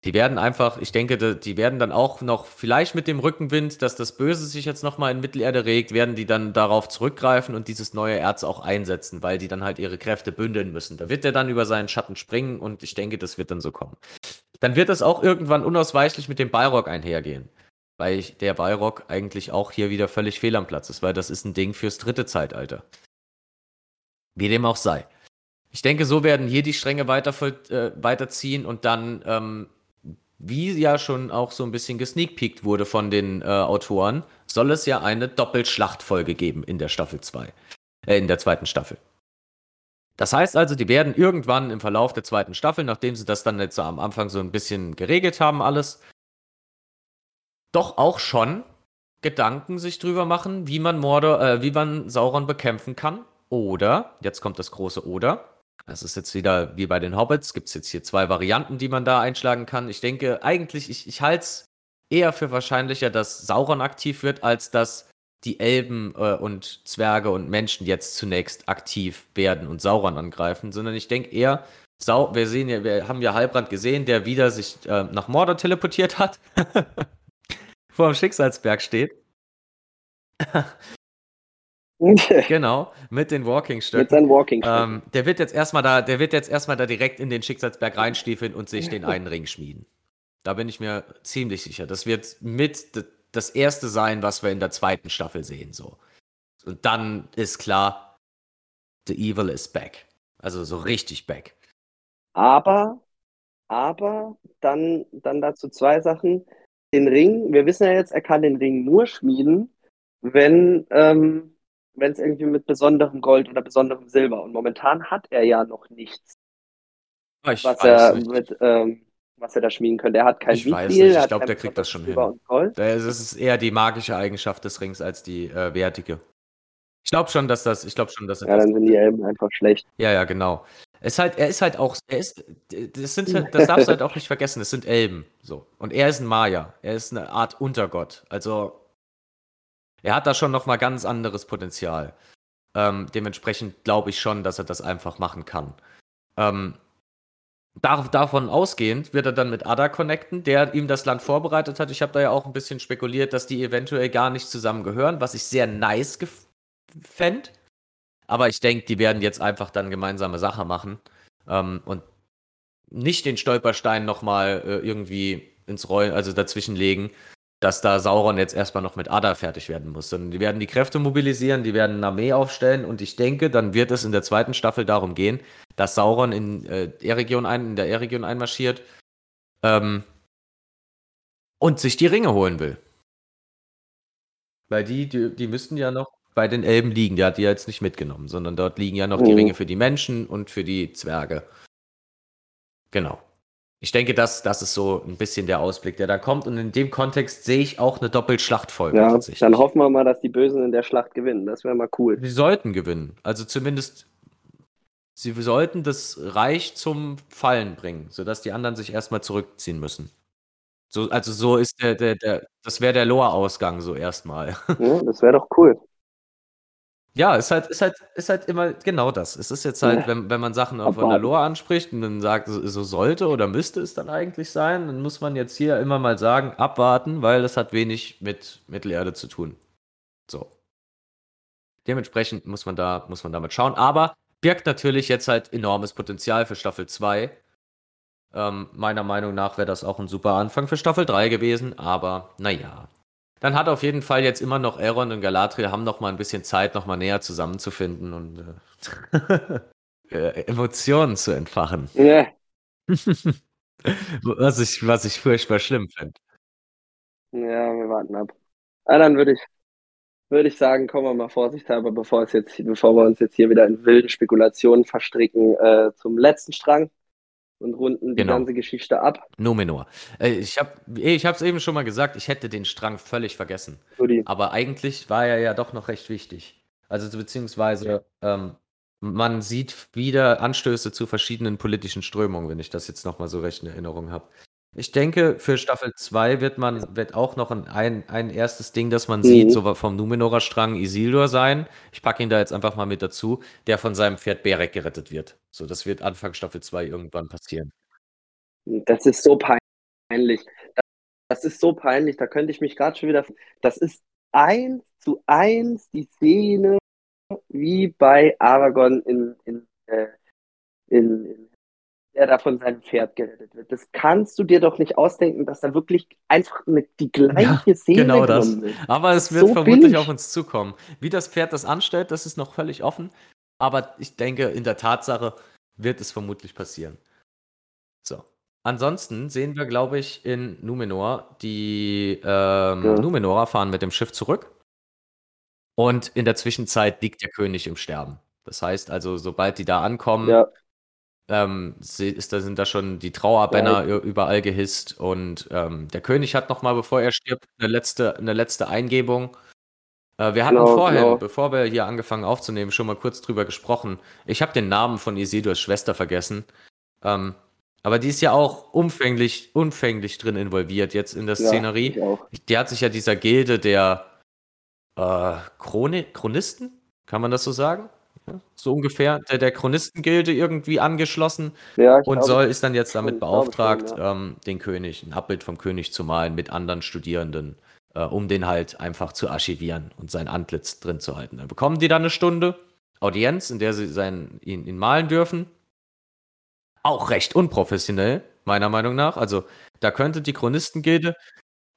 Die werden einfach, ich denke, die werden dann auch noch, vielleicht mit dem Rückenwind, dass das Böse sich jetzt nochmal in Mittelerde regt, werden die dann darauf zurückgreifen und dieses neue Erz auch einsetzen, weil die dann halt ihre Kräfte bündeln müssen. Da wird er dann über seinen Schatten springen und ich denke, das wird dann so kommen. Dann wird es auch irgendwann unausweichlich mit dem Balrog einhergehen. Weil der Balrog eigentlich auch hier wieder völlig fehl am Platz ist, weil das ist ein Ding fürs dritte Zeitalter. Wie dem auch sei. Ich denke, so werden hier die Stränge weiter, äh, weiterziehen und dann ähm, wie ja schon auch so ein bisschen gesneakpeakt wurde von den äh, Autoren, soll es ja eine Doppelschlachtfolge geben in der Staffel 2. Äh, in der zweiten Staffel. Das heißt also, die werden irgendwann im Verlauf der zweiten Staffel, nachdem sie das dann jetzt am Anfang so ein bisschen geregelt haben, alles, doch auch schon Gedanken sich drüber machen, wie man Mordor, äh, wie man Sauron bekämpfen kann. Oder, jetzt kommt das große Oder, das ist jetzt wieder wie bei den Hobbits, gibt es jetzt hier zwei Varianten, die man da einschlagen kann. Ich denke eigentlich, ich, ich halte es eher für wahrscheinlicher, dass Sauron aktiv wird, als dass die Elben äh, und Zwerge und Menschen jetzt zunächst aktiv werden und Sauron angreifen, sondern ich denke eher, Sau wir sehen ja, wir haben ja Halbrand gesehen, der wieder sich äh, nach Mordor teleportiert hat, vor dem Schicksalsberg steht. genau, mit den Walking-Stöcken. Mit seinen walking ähm, Der wird jetzt erstmal da, der wird jetzt erstmal da direkt in den Schicksalsberg reinstiefeln und sich den einen Ring schmieden. Da bin ich mir ziemlich sicher. Das wird mit das erste sein, was wir in der zweiten Staffel sehen. So. Und dann ist klar, the evil is back. Also so richtig back. Aber, aber dann, dann dazu zwei Sachen. Den Ring, wir wissen ja jetzt, er kann den Ring nur schmieden, wenn ähm, wenn es irgendwie mit besonderem Gold oder besonderem Silber. Und momentan hat er ja noch nichts, ah, ich was er nicht. mit, ähm, was er da schmieden könnte. Er hat kein Ich weiß nicht, ich glaube, der kriegt das schon hin. Das ist eher die magische Eigenschaft des Rings als die äh, wertige. Ich glaube schon, dass das, ich glaube schon, dass er Ja, das dann sind die Elben einfach schlecht. Ja, ja, genau. Es ist halt, er ist halt auch, er ist, das sind halt, das darfst du halt auch nicht vergessen, es sind Elben, so. Und er ist ein Maya. Er ist eine Art Untergott. Also, er hat da schon nochmal ganz anderes Potenzial. Ähm, dementsprechend glaube ich schon, dass er das einfach machen kann. Ähm, davon ausgehend wird er dann mit Ada connecten, der ihm das Land vorbereitet hat. Ich habe da ja auch ein bisschen spekuliert, dass die eventuell gar nicht zusammengehören, was ich sehr nice fände. Aber ich denke, die werden jetzt einfach dann gemeinsame Sache machen ähm, und nicht den Stolperstein nochmal äh, irgendwie ins Rollen, also dazwischen legen, dass da Sauron jetzt erstmal noch mit Ada fertig werden muss. Sondern die werden die Kräfte mobilisieren, die werden eine Armee aufstellen und ich denke, dann wird es in der zweiten Staffel darum gehen, dass Sauron in, äh, Eregion ein, in der Eregion einmarschiert ähm, und sich die Ringe holen will. Weil die, die, die müssten ja noch bei den Elben liegen. Der hat die ja jetzt nicht mitgenommen, sondern dort liegen ja noch mhm. die Ringe für die Menschen und für die Zwerge. Genau. Ich denke, das, das ist so ein bisschen der Ausblick, der da kommt. Und in dem Kontext sehe ich auch eine Doppelschlachtfolge. Ja, dann hoffen wir mal, dass die Bösen in der Schlacht gewinnen. Das wäre mal cool. Sie sollten gewinnen. Also zumindest, sie sollten das Reich zum Fallen bringen, sodass die anderen sich erstmal zurückziehen müssen. So, also so ist der, der, der das wäre der Lore-Ausgang so erstmal. Ja, das wäre doch cool. Ja, ist halt, ist halt, ist halt immer genau das. Es ist jetzt halt, wenn, wenn man Sachen auch von der Lore anspricht und dann sagt, so sollte oder müsste es dann eigentlich sein, dann muss man jetzt hier immer mal sagen, abwarten, weil das hat wenig mit Mittelerde zu tun. So. Dementsprechend muss man da, muss man damit schauen. Aber birgt natürlich jetzt halt enormes Potenzial für Staffel 2. Ähm, meiner Meinung nach wäre das auch ein super Anfang für Staffel 3 gewesen, aber naja, dann hat auf jeden Fall jetzt immer noch Aaron und Galadriel haben noch mal ein bisschen Zeit, noch mal näher zusammenzufinden und äh, äh, Emotionen zu entfachen. Ja. was, ich, was ich furchtbar schlimm finde. Ja, wir warten ab. Ah, dann würde ich, würde ich sagen, kommen wir mal vorsichtshalber, bevor, es jetzt, bevor wir uns jetzt hier wieder in wilden Spekulationen verstricken, äh, zum letzten Strang und runden die genau. ganze Geschichte ab. Numenor. Äh, ich habe ich es eben schon mal gesagt, ich hätte den Strang völlig vergessen. Rudi. Aber eigentlich war er ja doch noch recht wichtig. Also beziehungsweise ähm, man sieht wieder Anstöße zu verschiedenen politischen Strömungen, wenn ich das jetzt nochmal so recht in Erinnerung habe. Ich denke, für Staffel 2 wird man wird auch noch ein, ein, ein erstes Ding, das man mhm. sieht, so vom Numenorer Strang Isildur sein. Ich packe ihn da jetzt einfach mal mit dazu, der von seinem Pferd Berek gerettet wird. So, das wird Anfang Staffel 2 irgendwann passieren. Das ist so peinlich. peinlich. Das ist so peinlich, da könnte ich mich gerade schon wieder. Das ist eins zu eins die Szene wie bei Aragorn in, in, äh, in, in der da von seinem Pferd gerettet wird. Das kannst du dir doch nicht ausdenken, dass da wirklich einfach mit die gleiche ja, Szene genau das. Ist. Aber es wird so vermutlich auf uns zukommen. Wie das Pferd das anstellt, das ist noch völlig offen. Aber ich denke, in der Tatsache wird es vermutlich passieren. So. Ansonsten sehen wir, glaube ich, in Numenor, die ähm, ja. Numenorer fahren mit dem Schiff zurück. Und in der Zwischenzeit liegt der König im Sterben. Das heißt also, sobald die da ankommen, ja. Ähm, ist, da sind da schon die Trauerbänner ja. überall gehisst. Und ähm, der König hat nochmal, bevor er stirbt, eine letzte, eine letzte Eingebung. Äh, wir hatten genau, vorhin, genau. bevor wir hier angefangen aufzunehmen, schon mal kurz drüber gesprochen. Ich habe den Namen von Isildurs Schwester vergessen. Ähm, aber die ist ja auch umfänglich, umfänglich drin involviert jetzt in der Szenerie. Ja, die hat sich ja dieser Gilde der äh, Chroni Chronisten, kann man das so sagen? So ungefähr, der, der Chronistengilde irgendwie angeschlossen ja, und glaube, soll, ist dann jetzt damit beauftragt, schon, ja. ähm, den König, ein Abbild vom König zu malen mit anderen Studierenden, äh, um den halt einfach zu archivieren und sein Antlitz drin zu halten. Dann bekommen die dann eine Stunde Audienz, in der sie sein, ihn, ihn malen dürfen. Auch recht unprofessionell, meiner Meinung nach. Also da könnte die Chronistengilde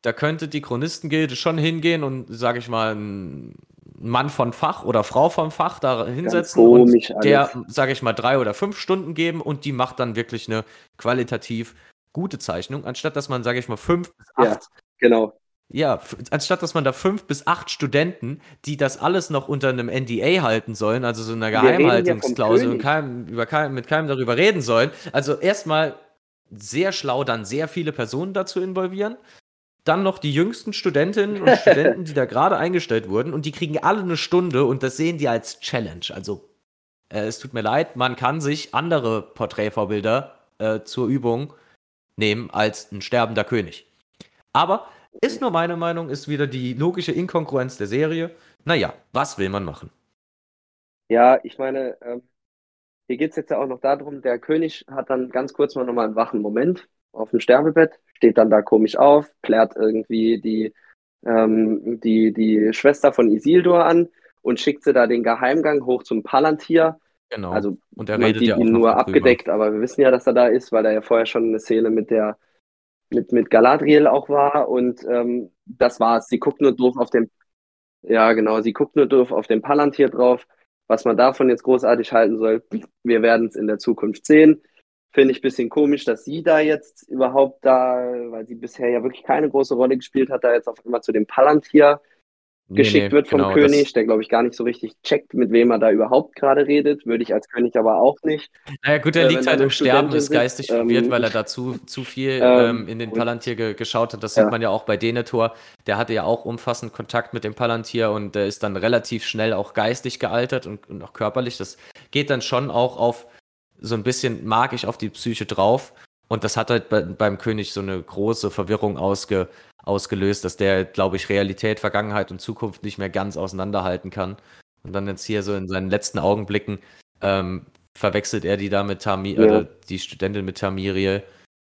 da könnte die Chronistengilde schon hingehen und, sage ich mal, ein Mann von Fach oder Frau vom Fach da hinsetzen und der, sage ich mal, drei oder fünf Stunden geben und die macht dann wirklich eine qualitativ gute Zeichnung, anstatt dass man, sage ich mal, fünf bis acht. Ja, genau. Ja, anstatt dass man da fünf bis acht Studenten, die das alles noch unter einem NDA halten sollen, also so einer Geheimhaltungsklausel und keinem, über keinem, mit keinem darüber reden sollen. Also erstmal sehr schlau, dann sehr viele Personen dazu involvieren dann noch die jüngsten Studentinnen und Studenten, die da gerade eingestellt wurden und die kriegen alle eine Stunde und das sehen die als Challenge. Also äh, es tut mir leid, man kann sich andere Porträtvorbilder äh, zur Übung nehmen als ein sterbender König. Aber ist nur meine Meinung, ist wieder die logische Inkongruenz der Serie. Naja, was will man machen? Ja, ich meine, ähm, hier geht es jetzt ja auch noch darum, der König hat dann ganz kurz mal nochmal einen wachen Moment auf dem Sterbebett, steht dann da komisch auf, klärt irgendwie die, ähm, die, die Schwester von Isildur an und schickt sie da den Geheimgang hoch zum Palantir. Genau. Also und er man sieht ja ihn nur abgedeckt, aber wir wissen ja, dass er da ist, weil er ja vorher schon eine Szene mit der mit, mit Galadriel auch war und ähm, das war's. Sie guckt nur doof auf den ja genau, sie guckt nur doof auf den Palantir drauf. Was man davon jetzt großartig halten soll, wir werden es in der Zukunft sehen. Finde ich ein bisschen komisch, dass sie da jetzt überhaupt da, weil sie bisher ja wirklich keine große Rolle gespielt hat, da jetzt auf einmal zu dem Palantir geschickt nee, wird vom genau, König, der glaube ich gar nicht so richtig checkt, mit wem er da überhaupt gerade redet. Würde ich als König aber auch nicht. Naja, gut, er äh, liegt halt im Sterben, ist geistig ähm, verwirrt, weil er da zu, viel ähm, ähm in den Palantir ge geschaut hat. Das ja. sieht man ja auch bei Denethor. Der hatte ja auch umfassend Kontakt mit dem Palantir und der ist dann relativ schnell auch geistig gealtert und, und auch körperlich. Das geht dann schon auch auf so ein bisschen magisch auf die Psyche drauf. Und das hat halt bei, beim König so eine große Verwirrung ausge, ausgelöst, dass der, glaube ich, Realität, Vergangenheit und Zukunft nicht mehr ganz auseinanderhalten kann. Und dann jetzt hier so in seinen letzten Augenblicken ähm, verwechselt er die da mit Tamir, ja. die Studentin mit Tamiriel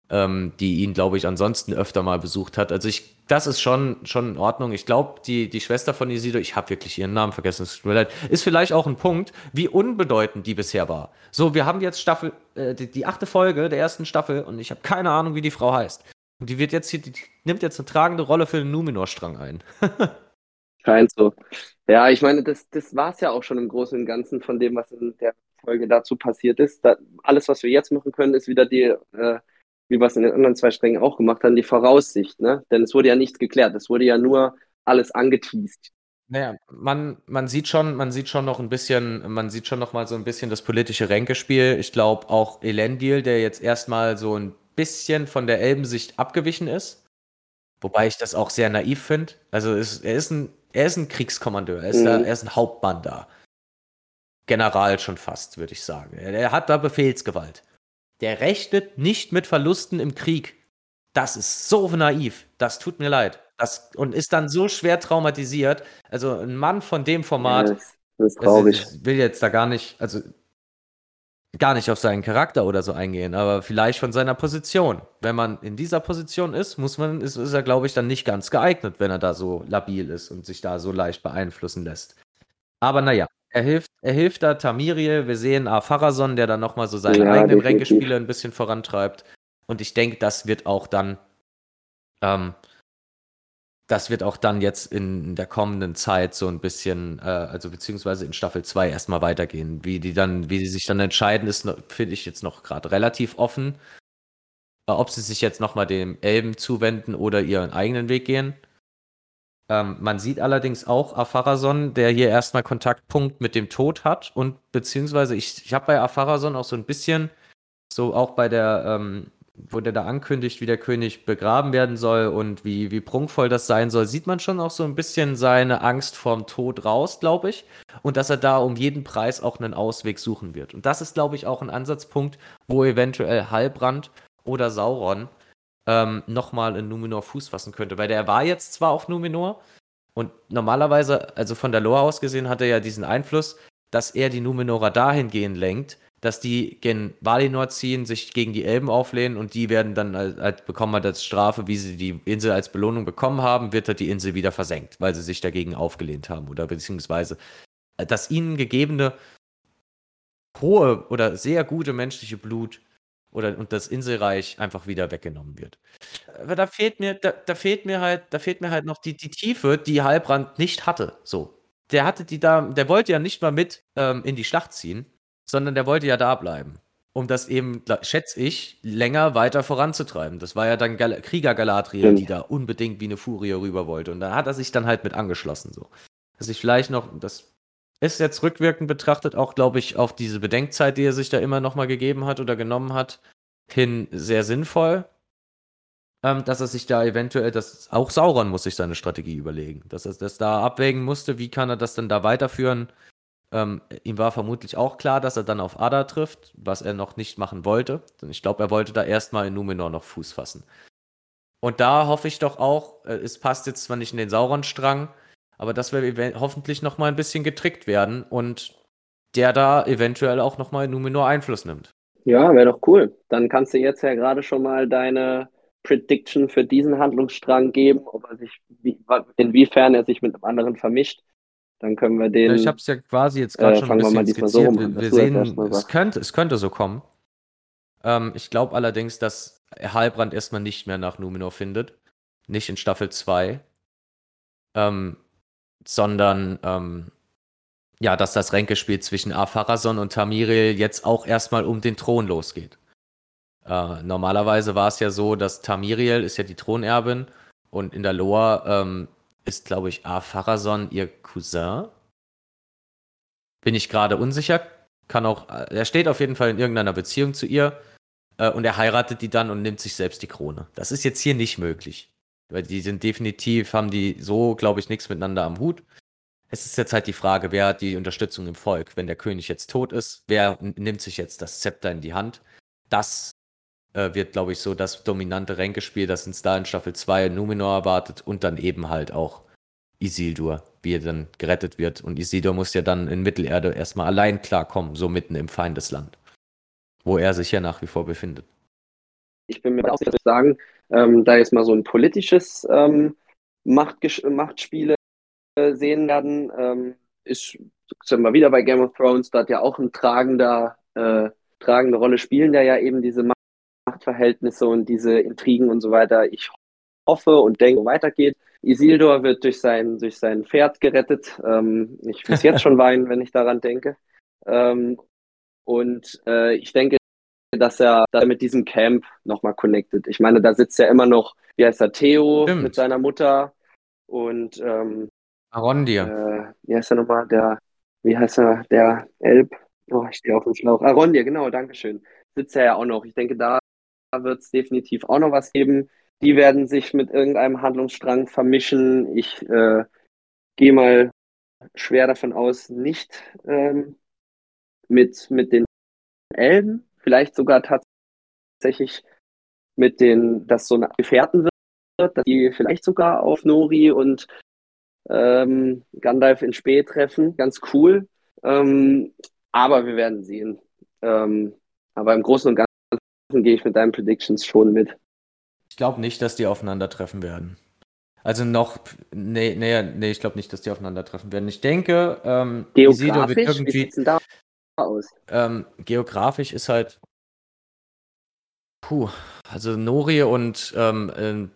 ähm, die ihn, glaube ich, ansonsten öfter mal besucht hat. Also ich, das ist schon, schon in Ordnung. Ich glaube, die, die Schwester von Isidor, ich habe wirklich ihren Namen vergessen, es tut mir leid, ist vielleicht auch ein Punkt, wie unbedeutend die bisher war. So, wir haben jetzt Staffel, äh, die, die, achte Folge der ersten Staffel und ich habe keine Ahnung, wie die Frau heißt. Und die wird jetzt hier, die nimmt jetzt eine tragende Rolle für den Numenor-Strang ein. Scheint so. Ja, ich meine, das, das war es ja auch schon im Großen und Ganzen von dem, was in der Folge dazu passiert ist. Da, alles, was wir jetzt machen können, ist wieder die äh, wie wir es in den anderen zwei Strängen auch gemacht haben, die Voraussicht, ne? Denn es wurde ja nichts geklärt, es wurde ja nur alles angeteased. Naja, man, man sieht schon, man sieht schon noch ein bisschen, man sieht schon noch mal so ein bisschen das politische Ränkespiel. Ich glaube auch Elendil, der jetzt erstmal so ein bisschen von der Elbensicht abgewichen ist. Wobei ich das auch sehr naiv finde. Also ist, er, ist ein, er ist ein Kriegskommandeur, er ist, mhm. da, er ist ein Hauptmann da. General schon fast, würde ich sagen. Er, er hat da Befehlsgewalt. Der rechnet nicht mit Verlusten im Krieg. Das ist so naiv. Das tut mir leid. Das, und ist dann so schwer traumatisiert. Also ein Mann von dem Format. Ja, das, ist traurig. Also ich will jetzt da gar nicht, also gar nicht auf seinen Charakter oder so eingehen, aber vielleicht von seiner Position. Wenn man in dieser Position ist, muss man, ist, ist er, glaube ich, dann nicht ganz geeignet, wenn er da so labil ist und sich da so leicht beeinflussen lässt. Aber naja, er hilft, er hilft da Tamiriel. Wir sehen A. Farason, der dann nochmal so seine ja, eigenen Ränkespiele ein bisschen vorantreibt. Und ich denke, das wird auch dann, ähm, das wird auch dann jetzt in der kommenden Zeit so ein bisschen, äh, also beziehungsweise in Staffel 2 erstmal weitergehen. Wie die dann, wie die sich dann entscheiden, ist, finde ich jetzt noch gerade relativ offen. Äh, ob sie sich jetzt nochmal dem Elben zuwenden oder ihren eigenen Weg gehen. Ähm, man sieht allerdings auch Afarason, der hier erstmal Kontaktpunkt mit dem Tod hat und beziehungsweise ich, ich habe bei Afarason auch so ein bisschen, so auch bei der, ähm, wo der da ankündigt, wie der König begraben werden soll und wie, wie prunkvoll das sein soll, sieht man schon auch so ein bisschen seine Angst vorm Tod raus, glaube ich. Und dass er da um jeden Preis auch einen Ausweg suchen wird. Und das ist, glaube ich, auch ein Ansatzpunkt, wo eventuell Heilbrand oder Sauron ähm, nochmal in Numenor Fuß fassen könnte. Weil der war jetzt zwar auf Numenor und normalerweise, also von der Lore aus gesehen, hat er ja diesen Einfluss, dass er die Numenorer dahingehend lenkt, dass die gen Valinor ziehen, sich gegen die Elben auflehnen und die werden dann als, als bekommen halt als Strafe, wie sie die Insel als Belohnung bekommen haben, wird halt die Insel wieder versenkt, weil sie sich dagegen aufgelehnt haben oder beziehungsweise das ihnen gegebene hohe oder sehr gute menschliche Blut oder und das Inselreich einfach wieder weggenommen wird. Aber da fehlt mir, da, da fehlt mir halt, da fehlt mir halt noch die, die Tiefe, die Halbrand nicht hatte. So. Der hatte die da, der wollte ja nicht mal mit ähm, in die Schlacht ziehen, sondern der wollte ja da bleiben. Um das eben, schätze ich, länger weiter voranzutreiben. Das war ja dann Gal Krieger Galadriel, die da unbedingt wie eine Furie rüber wollte. Und da hat er sich dann halt mit angeschlossen. So. Dass ich vielleicht noch, das ist jetzt rückwirkend betrachtet auch, glaube ich, auf diese Bedenkzeit, die er sich da immer nochmal gegeben hat oder genommen hat, hin sehr sinnvoll. Ähm, dass er sich da eventuell, das, auch Sauron muss sich seine Strategie überlegen. Dass er das da abwägen musste, wie kann er das denn da weiterführen. Ähm, ihm war vermutlich auch klar, dass er dann auf Ada trifft, was er noch nicht machen wollte. Denn ich glaube, er wollte da erstmal in Numenor noch Fuß fassen. Und da hoffe ich doch auch, äh, es passt jetzt zwar nicht in den Sauron-Strang, aber dass wir hoffentlich noch mal ein bisschen getrickt werden und der da eventuell auch noch mal in Numenor Einfluss nimmt. Ja, wäre doch cool. Dann kannst du jetzt ja gerade schon mal deine Prediction für diesen Handlungsstrang geben, ob er sich, wie, inwiefern er sich mit einem anderen vermischt. Dann können wir den. Ich habe es ja quasi jetzt gerade äh, schon ein bisschen skizziert. So rum, wir, wir sehen, es könnte, es könnte so kommen. Ähm, ich glaube allerdings, dass Halbrand erstmal nicht mehr nach Numenor findet. Nicht in Staffel 2. Ähm, sondern ähm, ja, dass das Ränkespiel zwischen Afarason und Tamiril jetzt auch erstmal um den Thron losgeht. Äh, normalerweise war es ja so, dass Tamiriel ist ja die Thronerbin und in der Lore ähm, ist, glaube ich, Afarason ihr Cousin. Bin ich gerade unsicher. Kann auch, äh, er steht auf jeden Fall in irgendeiner Beziehung zu ihr äh, und er heiratet die dann und nimmt sich selbst die Krone. Das ist jetzt hier nicht möglich. Weil die sind definitiv, haben die so, glaube ich, nichts miteinander am Hut. Es ist jetzt halt die Frage, wer hat die Unterstützung im Volk? Wenn der König jetzt tot ist, wer nimmt sich jetzt das Zepter in die Hand? Das äh, wird, glaube ich, so das dominante Ränkespiel, das uns da in Staffel 2 Numenor erwartet und dann eben halt auch Isildur, wie er dann gerettet wird. Und Isildur muss ja dann in Mittelerde erstmal allein klarkommen, so mitten im Feindesland, wo er sich ja nach wie vor befindet. Ich bin mir auch sicher, sagen, ähm, da jetzt mal so ein politisches ähm, Machtges Machtspiele äh, sehen werden, ähm, ist sind wir wieder bei Game of Thrones, da hat ja auch ein tragender, äh, tragende Rolle spielen da ja eben diese Machtverhältnisse und diese Intrigen und so weiter. Ich hoffe und denke, weitergeht. Isildur wird durch sein, durch sein Pferd gerettet. Ähm, ich muss jetzt schon weinen, wenn ich daran denke. Ähm, und äh, ich denke, dass er, dass er mit diesem Camp nochmal connected. Ich meine, da sitzt ja immer noch, wie heißt er, Theo Stimmt. mit seiner Mutter und ähm, Arondir. Äh, wie heißt er nochmal? Der, wie heißt er, der Elb? Oh, ich stehe auf dem Schlauch. Arondir, genau, Dankeschön. Sitzt er ja auch noch. Ich denke, da wird es definitiv auch noch was geben. Die werden sich mit irgendeinem Handlungsstrang vermischen. Ich äh, gehe mal schwer davon aus, nicht ähm, mit, mit den Elben, vielleicht sogar tatsächlich mit den, dass so eine Gefährten wird, dass die vielleicht sogar auf Nori und ähm, Gandalf in Spee treffen. Ganz cool. Ähm, aber wir werden sehen. Ähm, aber im Großen und Ganzen gehe ich mit deinen Predictions schon mit. Ich glaube nicht, dass die aufeinandertreffen werden. Also noch, nee, nee, nee ich glaube nicht, dass die aufeinandertreffen werden. Ich denke, ähm, Isidor wird Geografisch, wie irgendwie, aus? ähm, geografisch ist halt, puh, also Nori und, ähm,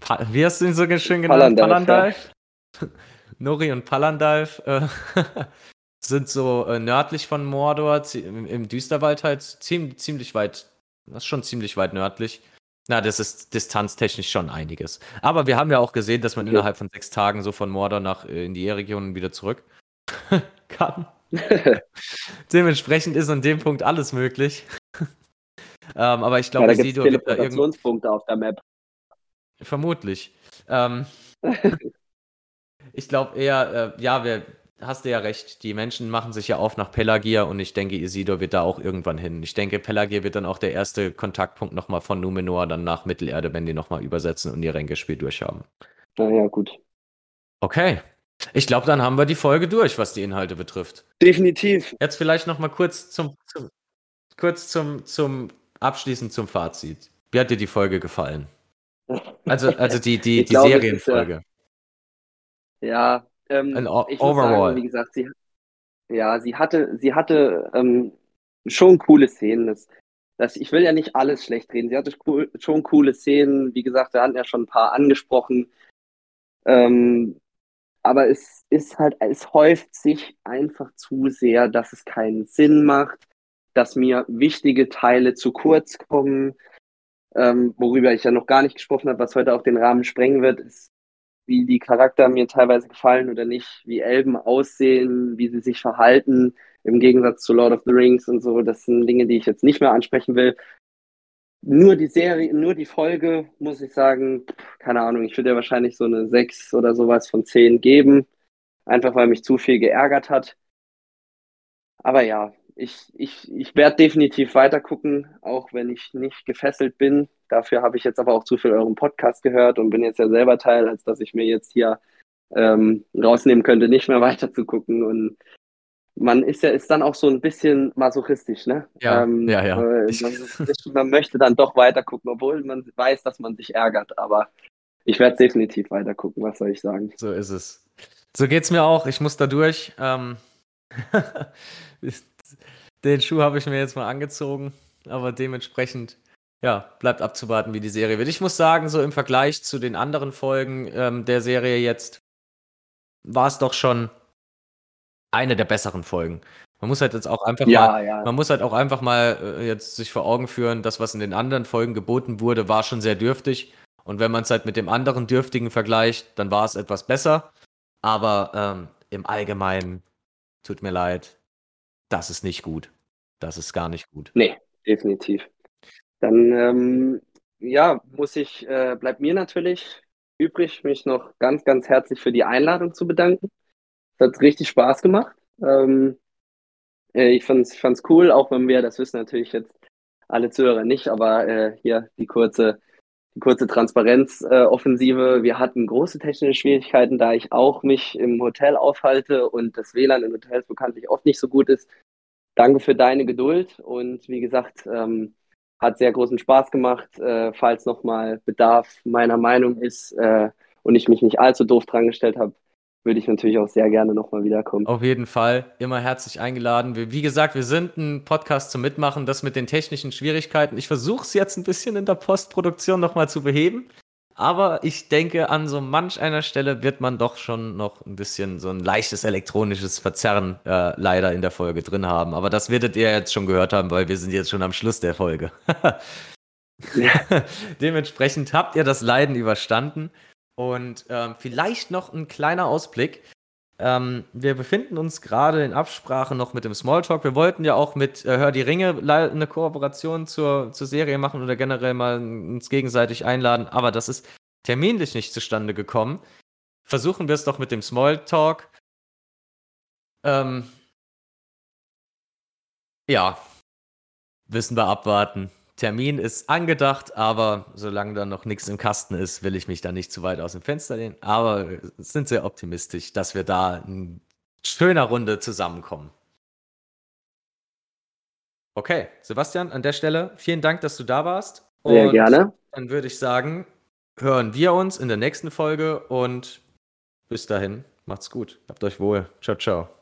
Pa- wie hast du ihn so schön genannt? Palandalf, Palandalf? Nori und Palandalf äh, sind so äh, nördlich von Mordor, im, im Düsterwald halt ziemlich, ziemlich weit, das ist schon ziemlich weit nördlich. Na, das ist distanztechnisch schon einiges. Aber wir haben ja auch gesehen, dass man Ja. innerhalb von sechs Tagen so von Mordor nach äh, in die E-Region wieder zurück kann. Dementsprechend ist an dem Punkt alles möglich. ähm, aber ich Ja, glaube, gibt es Isidor wird da Teleportationspunkte auf der Map. vermutlich. Ähm, ich glaube eher, äh, ja, wir, hast du ja recht, die Menschen machen sich ja auf nach Pelagia und ich denke, Isidor wird da auch irgendwann hin. Ich denke, Pelagia wird dann auch der erste Kontaktpunkt nochmal von Numenor dann nach Mittelerde, wenn die nochmal übersetzen und ihr Ränkespiel durchhaben. Naja, gut. Okay. Ich glaube, dann haben wir die Folge durch, was die Inhalte betrifft. Definitiv. Jetzt vielleicht noch mal kurz zum, zum kurz zum, zum abschließend zum Fazit. Wie hat dir die Folge gefallen? Also, also die, die, die glaube, es ist, Serienfolge. Ja, ähm, ich Overall. sagen, wie gesagt, sie, ja, sie hatte, sie hatte ähm, schon coole Szenen. Das, das, ich will ja nicht alles schlecht reden. Sie hatte cool, schon coole Szenen. Wie gesagt, wir hatten ja schon ein paar angesprochen. Ähm, aber es ist halt, es häuft sich einfach zu sehr, dass es keinen Sinn macht, dass mir wichtige Teile zu kurz kommen. Ähm, worüber ich ja noch gar nicht gesprochen habe, was heute auch den Rahmen sprengen wird, ist, wie die Charakter mir teilweise gefallen oder nicht, wie Elben aussehen, wie sie sich verhalten, im Gegensatz zu Lord of the Rings und so. Das sind Dinge, die ich jetzt nicht mehr ansprechen will. Nur die Serie, nur die Folge, muss ich sagen, keine Ahnung, ich würde ja wahrscheinlich so eine 6 oder sowas von 10 geben, einfach weil mich zu viel geärgert hat. Aber ja, ich, ich, ich werde definitiv weiter gucken, auch wenn ich nicht gefesselt bin. Dafür habe ich jetzt aber auch zu viel euren Podcast gehört und bin jetzt ja selber Teil, als dass ich mir jetzt hier ähm, rausnehmen könnte, nicht mehr weiter zu gucken. Und man ist ja ist dann auch so ein bisschen masochistisch, ne? Ja, ähm, ja, ja. Man, man möchte dann doch weiter gucken, obwohl man weiß, dass man sich ärgert. Aber ich werde definitiv weiter gucken, was soll ich sagen? So ist es. So geht's mir auch. Ich muss da durch. Ähm, den Schuh habe ich mir jetzt mal angezogen, aber dementsprechend, ja, bleibt abzuwarten, wie die Serie wird. Ich muss sagen, so im Vergleich zu den anderen Folgen ähm, der Serie jetzt war es doch schon eine der besseren Folgen. Man muss halt jetzt auch einfach mal Ja, ja. man muss halt auch einfach mal äh, jetzt sich vor Augen führen, das, was in den anderen Folgen geboten wurde, war schon sehr dürftig. Und wenn man es halt mit dem anderen Dürftigen vergleicht, dann war es etwas besser. Aber ähm, im Allgemeinen, tut mir leid, das ist nicht gut. Das ist gar nicht gut. Nee, definitiv. Dann, ähm, ja, muss ich, äh, bleibt mir natürlich übrig, mich noch ganz, ganz herzlich für die Einladung zu bedanken. Es hat richtig Spaß gemacht. Ähm, äh, ich fand's, fand's cool, auch wenn wir, das wissen natürlich jetzt alle Zuhörer nicht, aber äh, hier die kurze, die kurze Transparenz-Offensive. Wir hatten große technische Schwierigkeiten, da ich auch mich im Hotel aufhalte und das WLAN in Hotels bekanntlich oft nicht so gut ist. Danke für deine Geduld und wie gesagt, ähm, hat sehr großen Spaß gemacht. Äh, falls nochmal Bedarf meiner Meinung ist äh, und ich mich nicht allzu doof dran gestellt habe, würde ich natürlich auch sehr gerne nochmal wiederkommen. Auf jeden Fall immer herzlich eingeladen. Wir, wie gesagt, wir sind ein Podcast zum Mitmachen. Das mit den technischen Schwierigkeiten. Ich versuche es jetzt ein bisschen in der Postproduktion nochmal zu beheben. Aber ich denke, an so manch einer Stelle wird man doch schon noch ein bisschen so ein leichtes elektronisches Verzerren äh, leider in der Folge drin haben. Aber das werdet ihr jetzt schon gehört haben, weil wir sind jetzt schon am Schluss der Folge. Dementsprechend habt ihr das Leiden überstanden. Und ähm, vielleicht noch ein kleiner Ausblick. Ähm, wir befinden uns gerade in Absprache noch mit dem Smalltalk. Wir wollten ja auch mit äh, Hör die Ringe eine Kooperation zur, zur Serie machen oder generell mal uns gegenseitig einladen, aber das ist terminlich nicht zustande gekommen. Versuchen wir es doch mit dem Smalltalk. Ähm, ja, wissen wir abwarten. Termin ist angedacht, aber solange da noch nichts im Kasten ist, will ich mich da nicht zu weit aus dem Fenster lehnen. Aber sind sehr optimistisch, dass wir da in schöner Runde zusammenkommen. Okay, Sebastian, an der Stelle vielen Dank, dass du da warst. Sehr Und gerne. Dann würde ich sagen, hören wir uns in der nächsten Folge und bis dahin, macht's gut. Habt euch wohl. Ciao, ciao.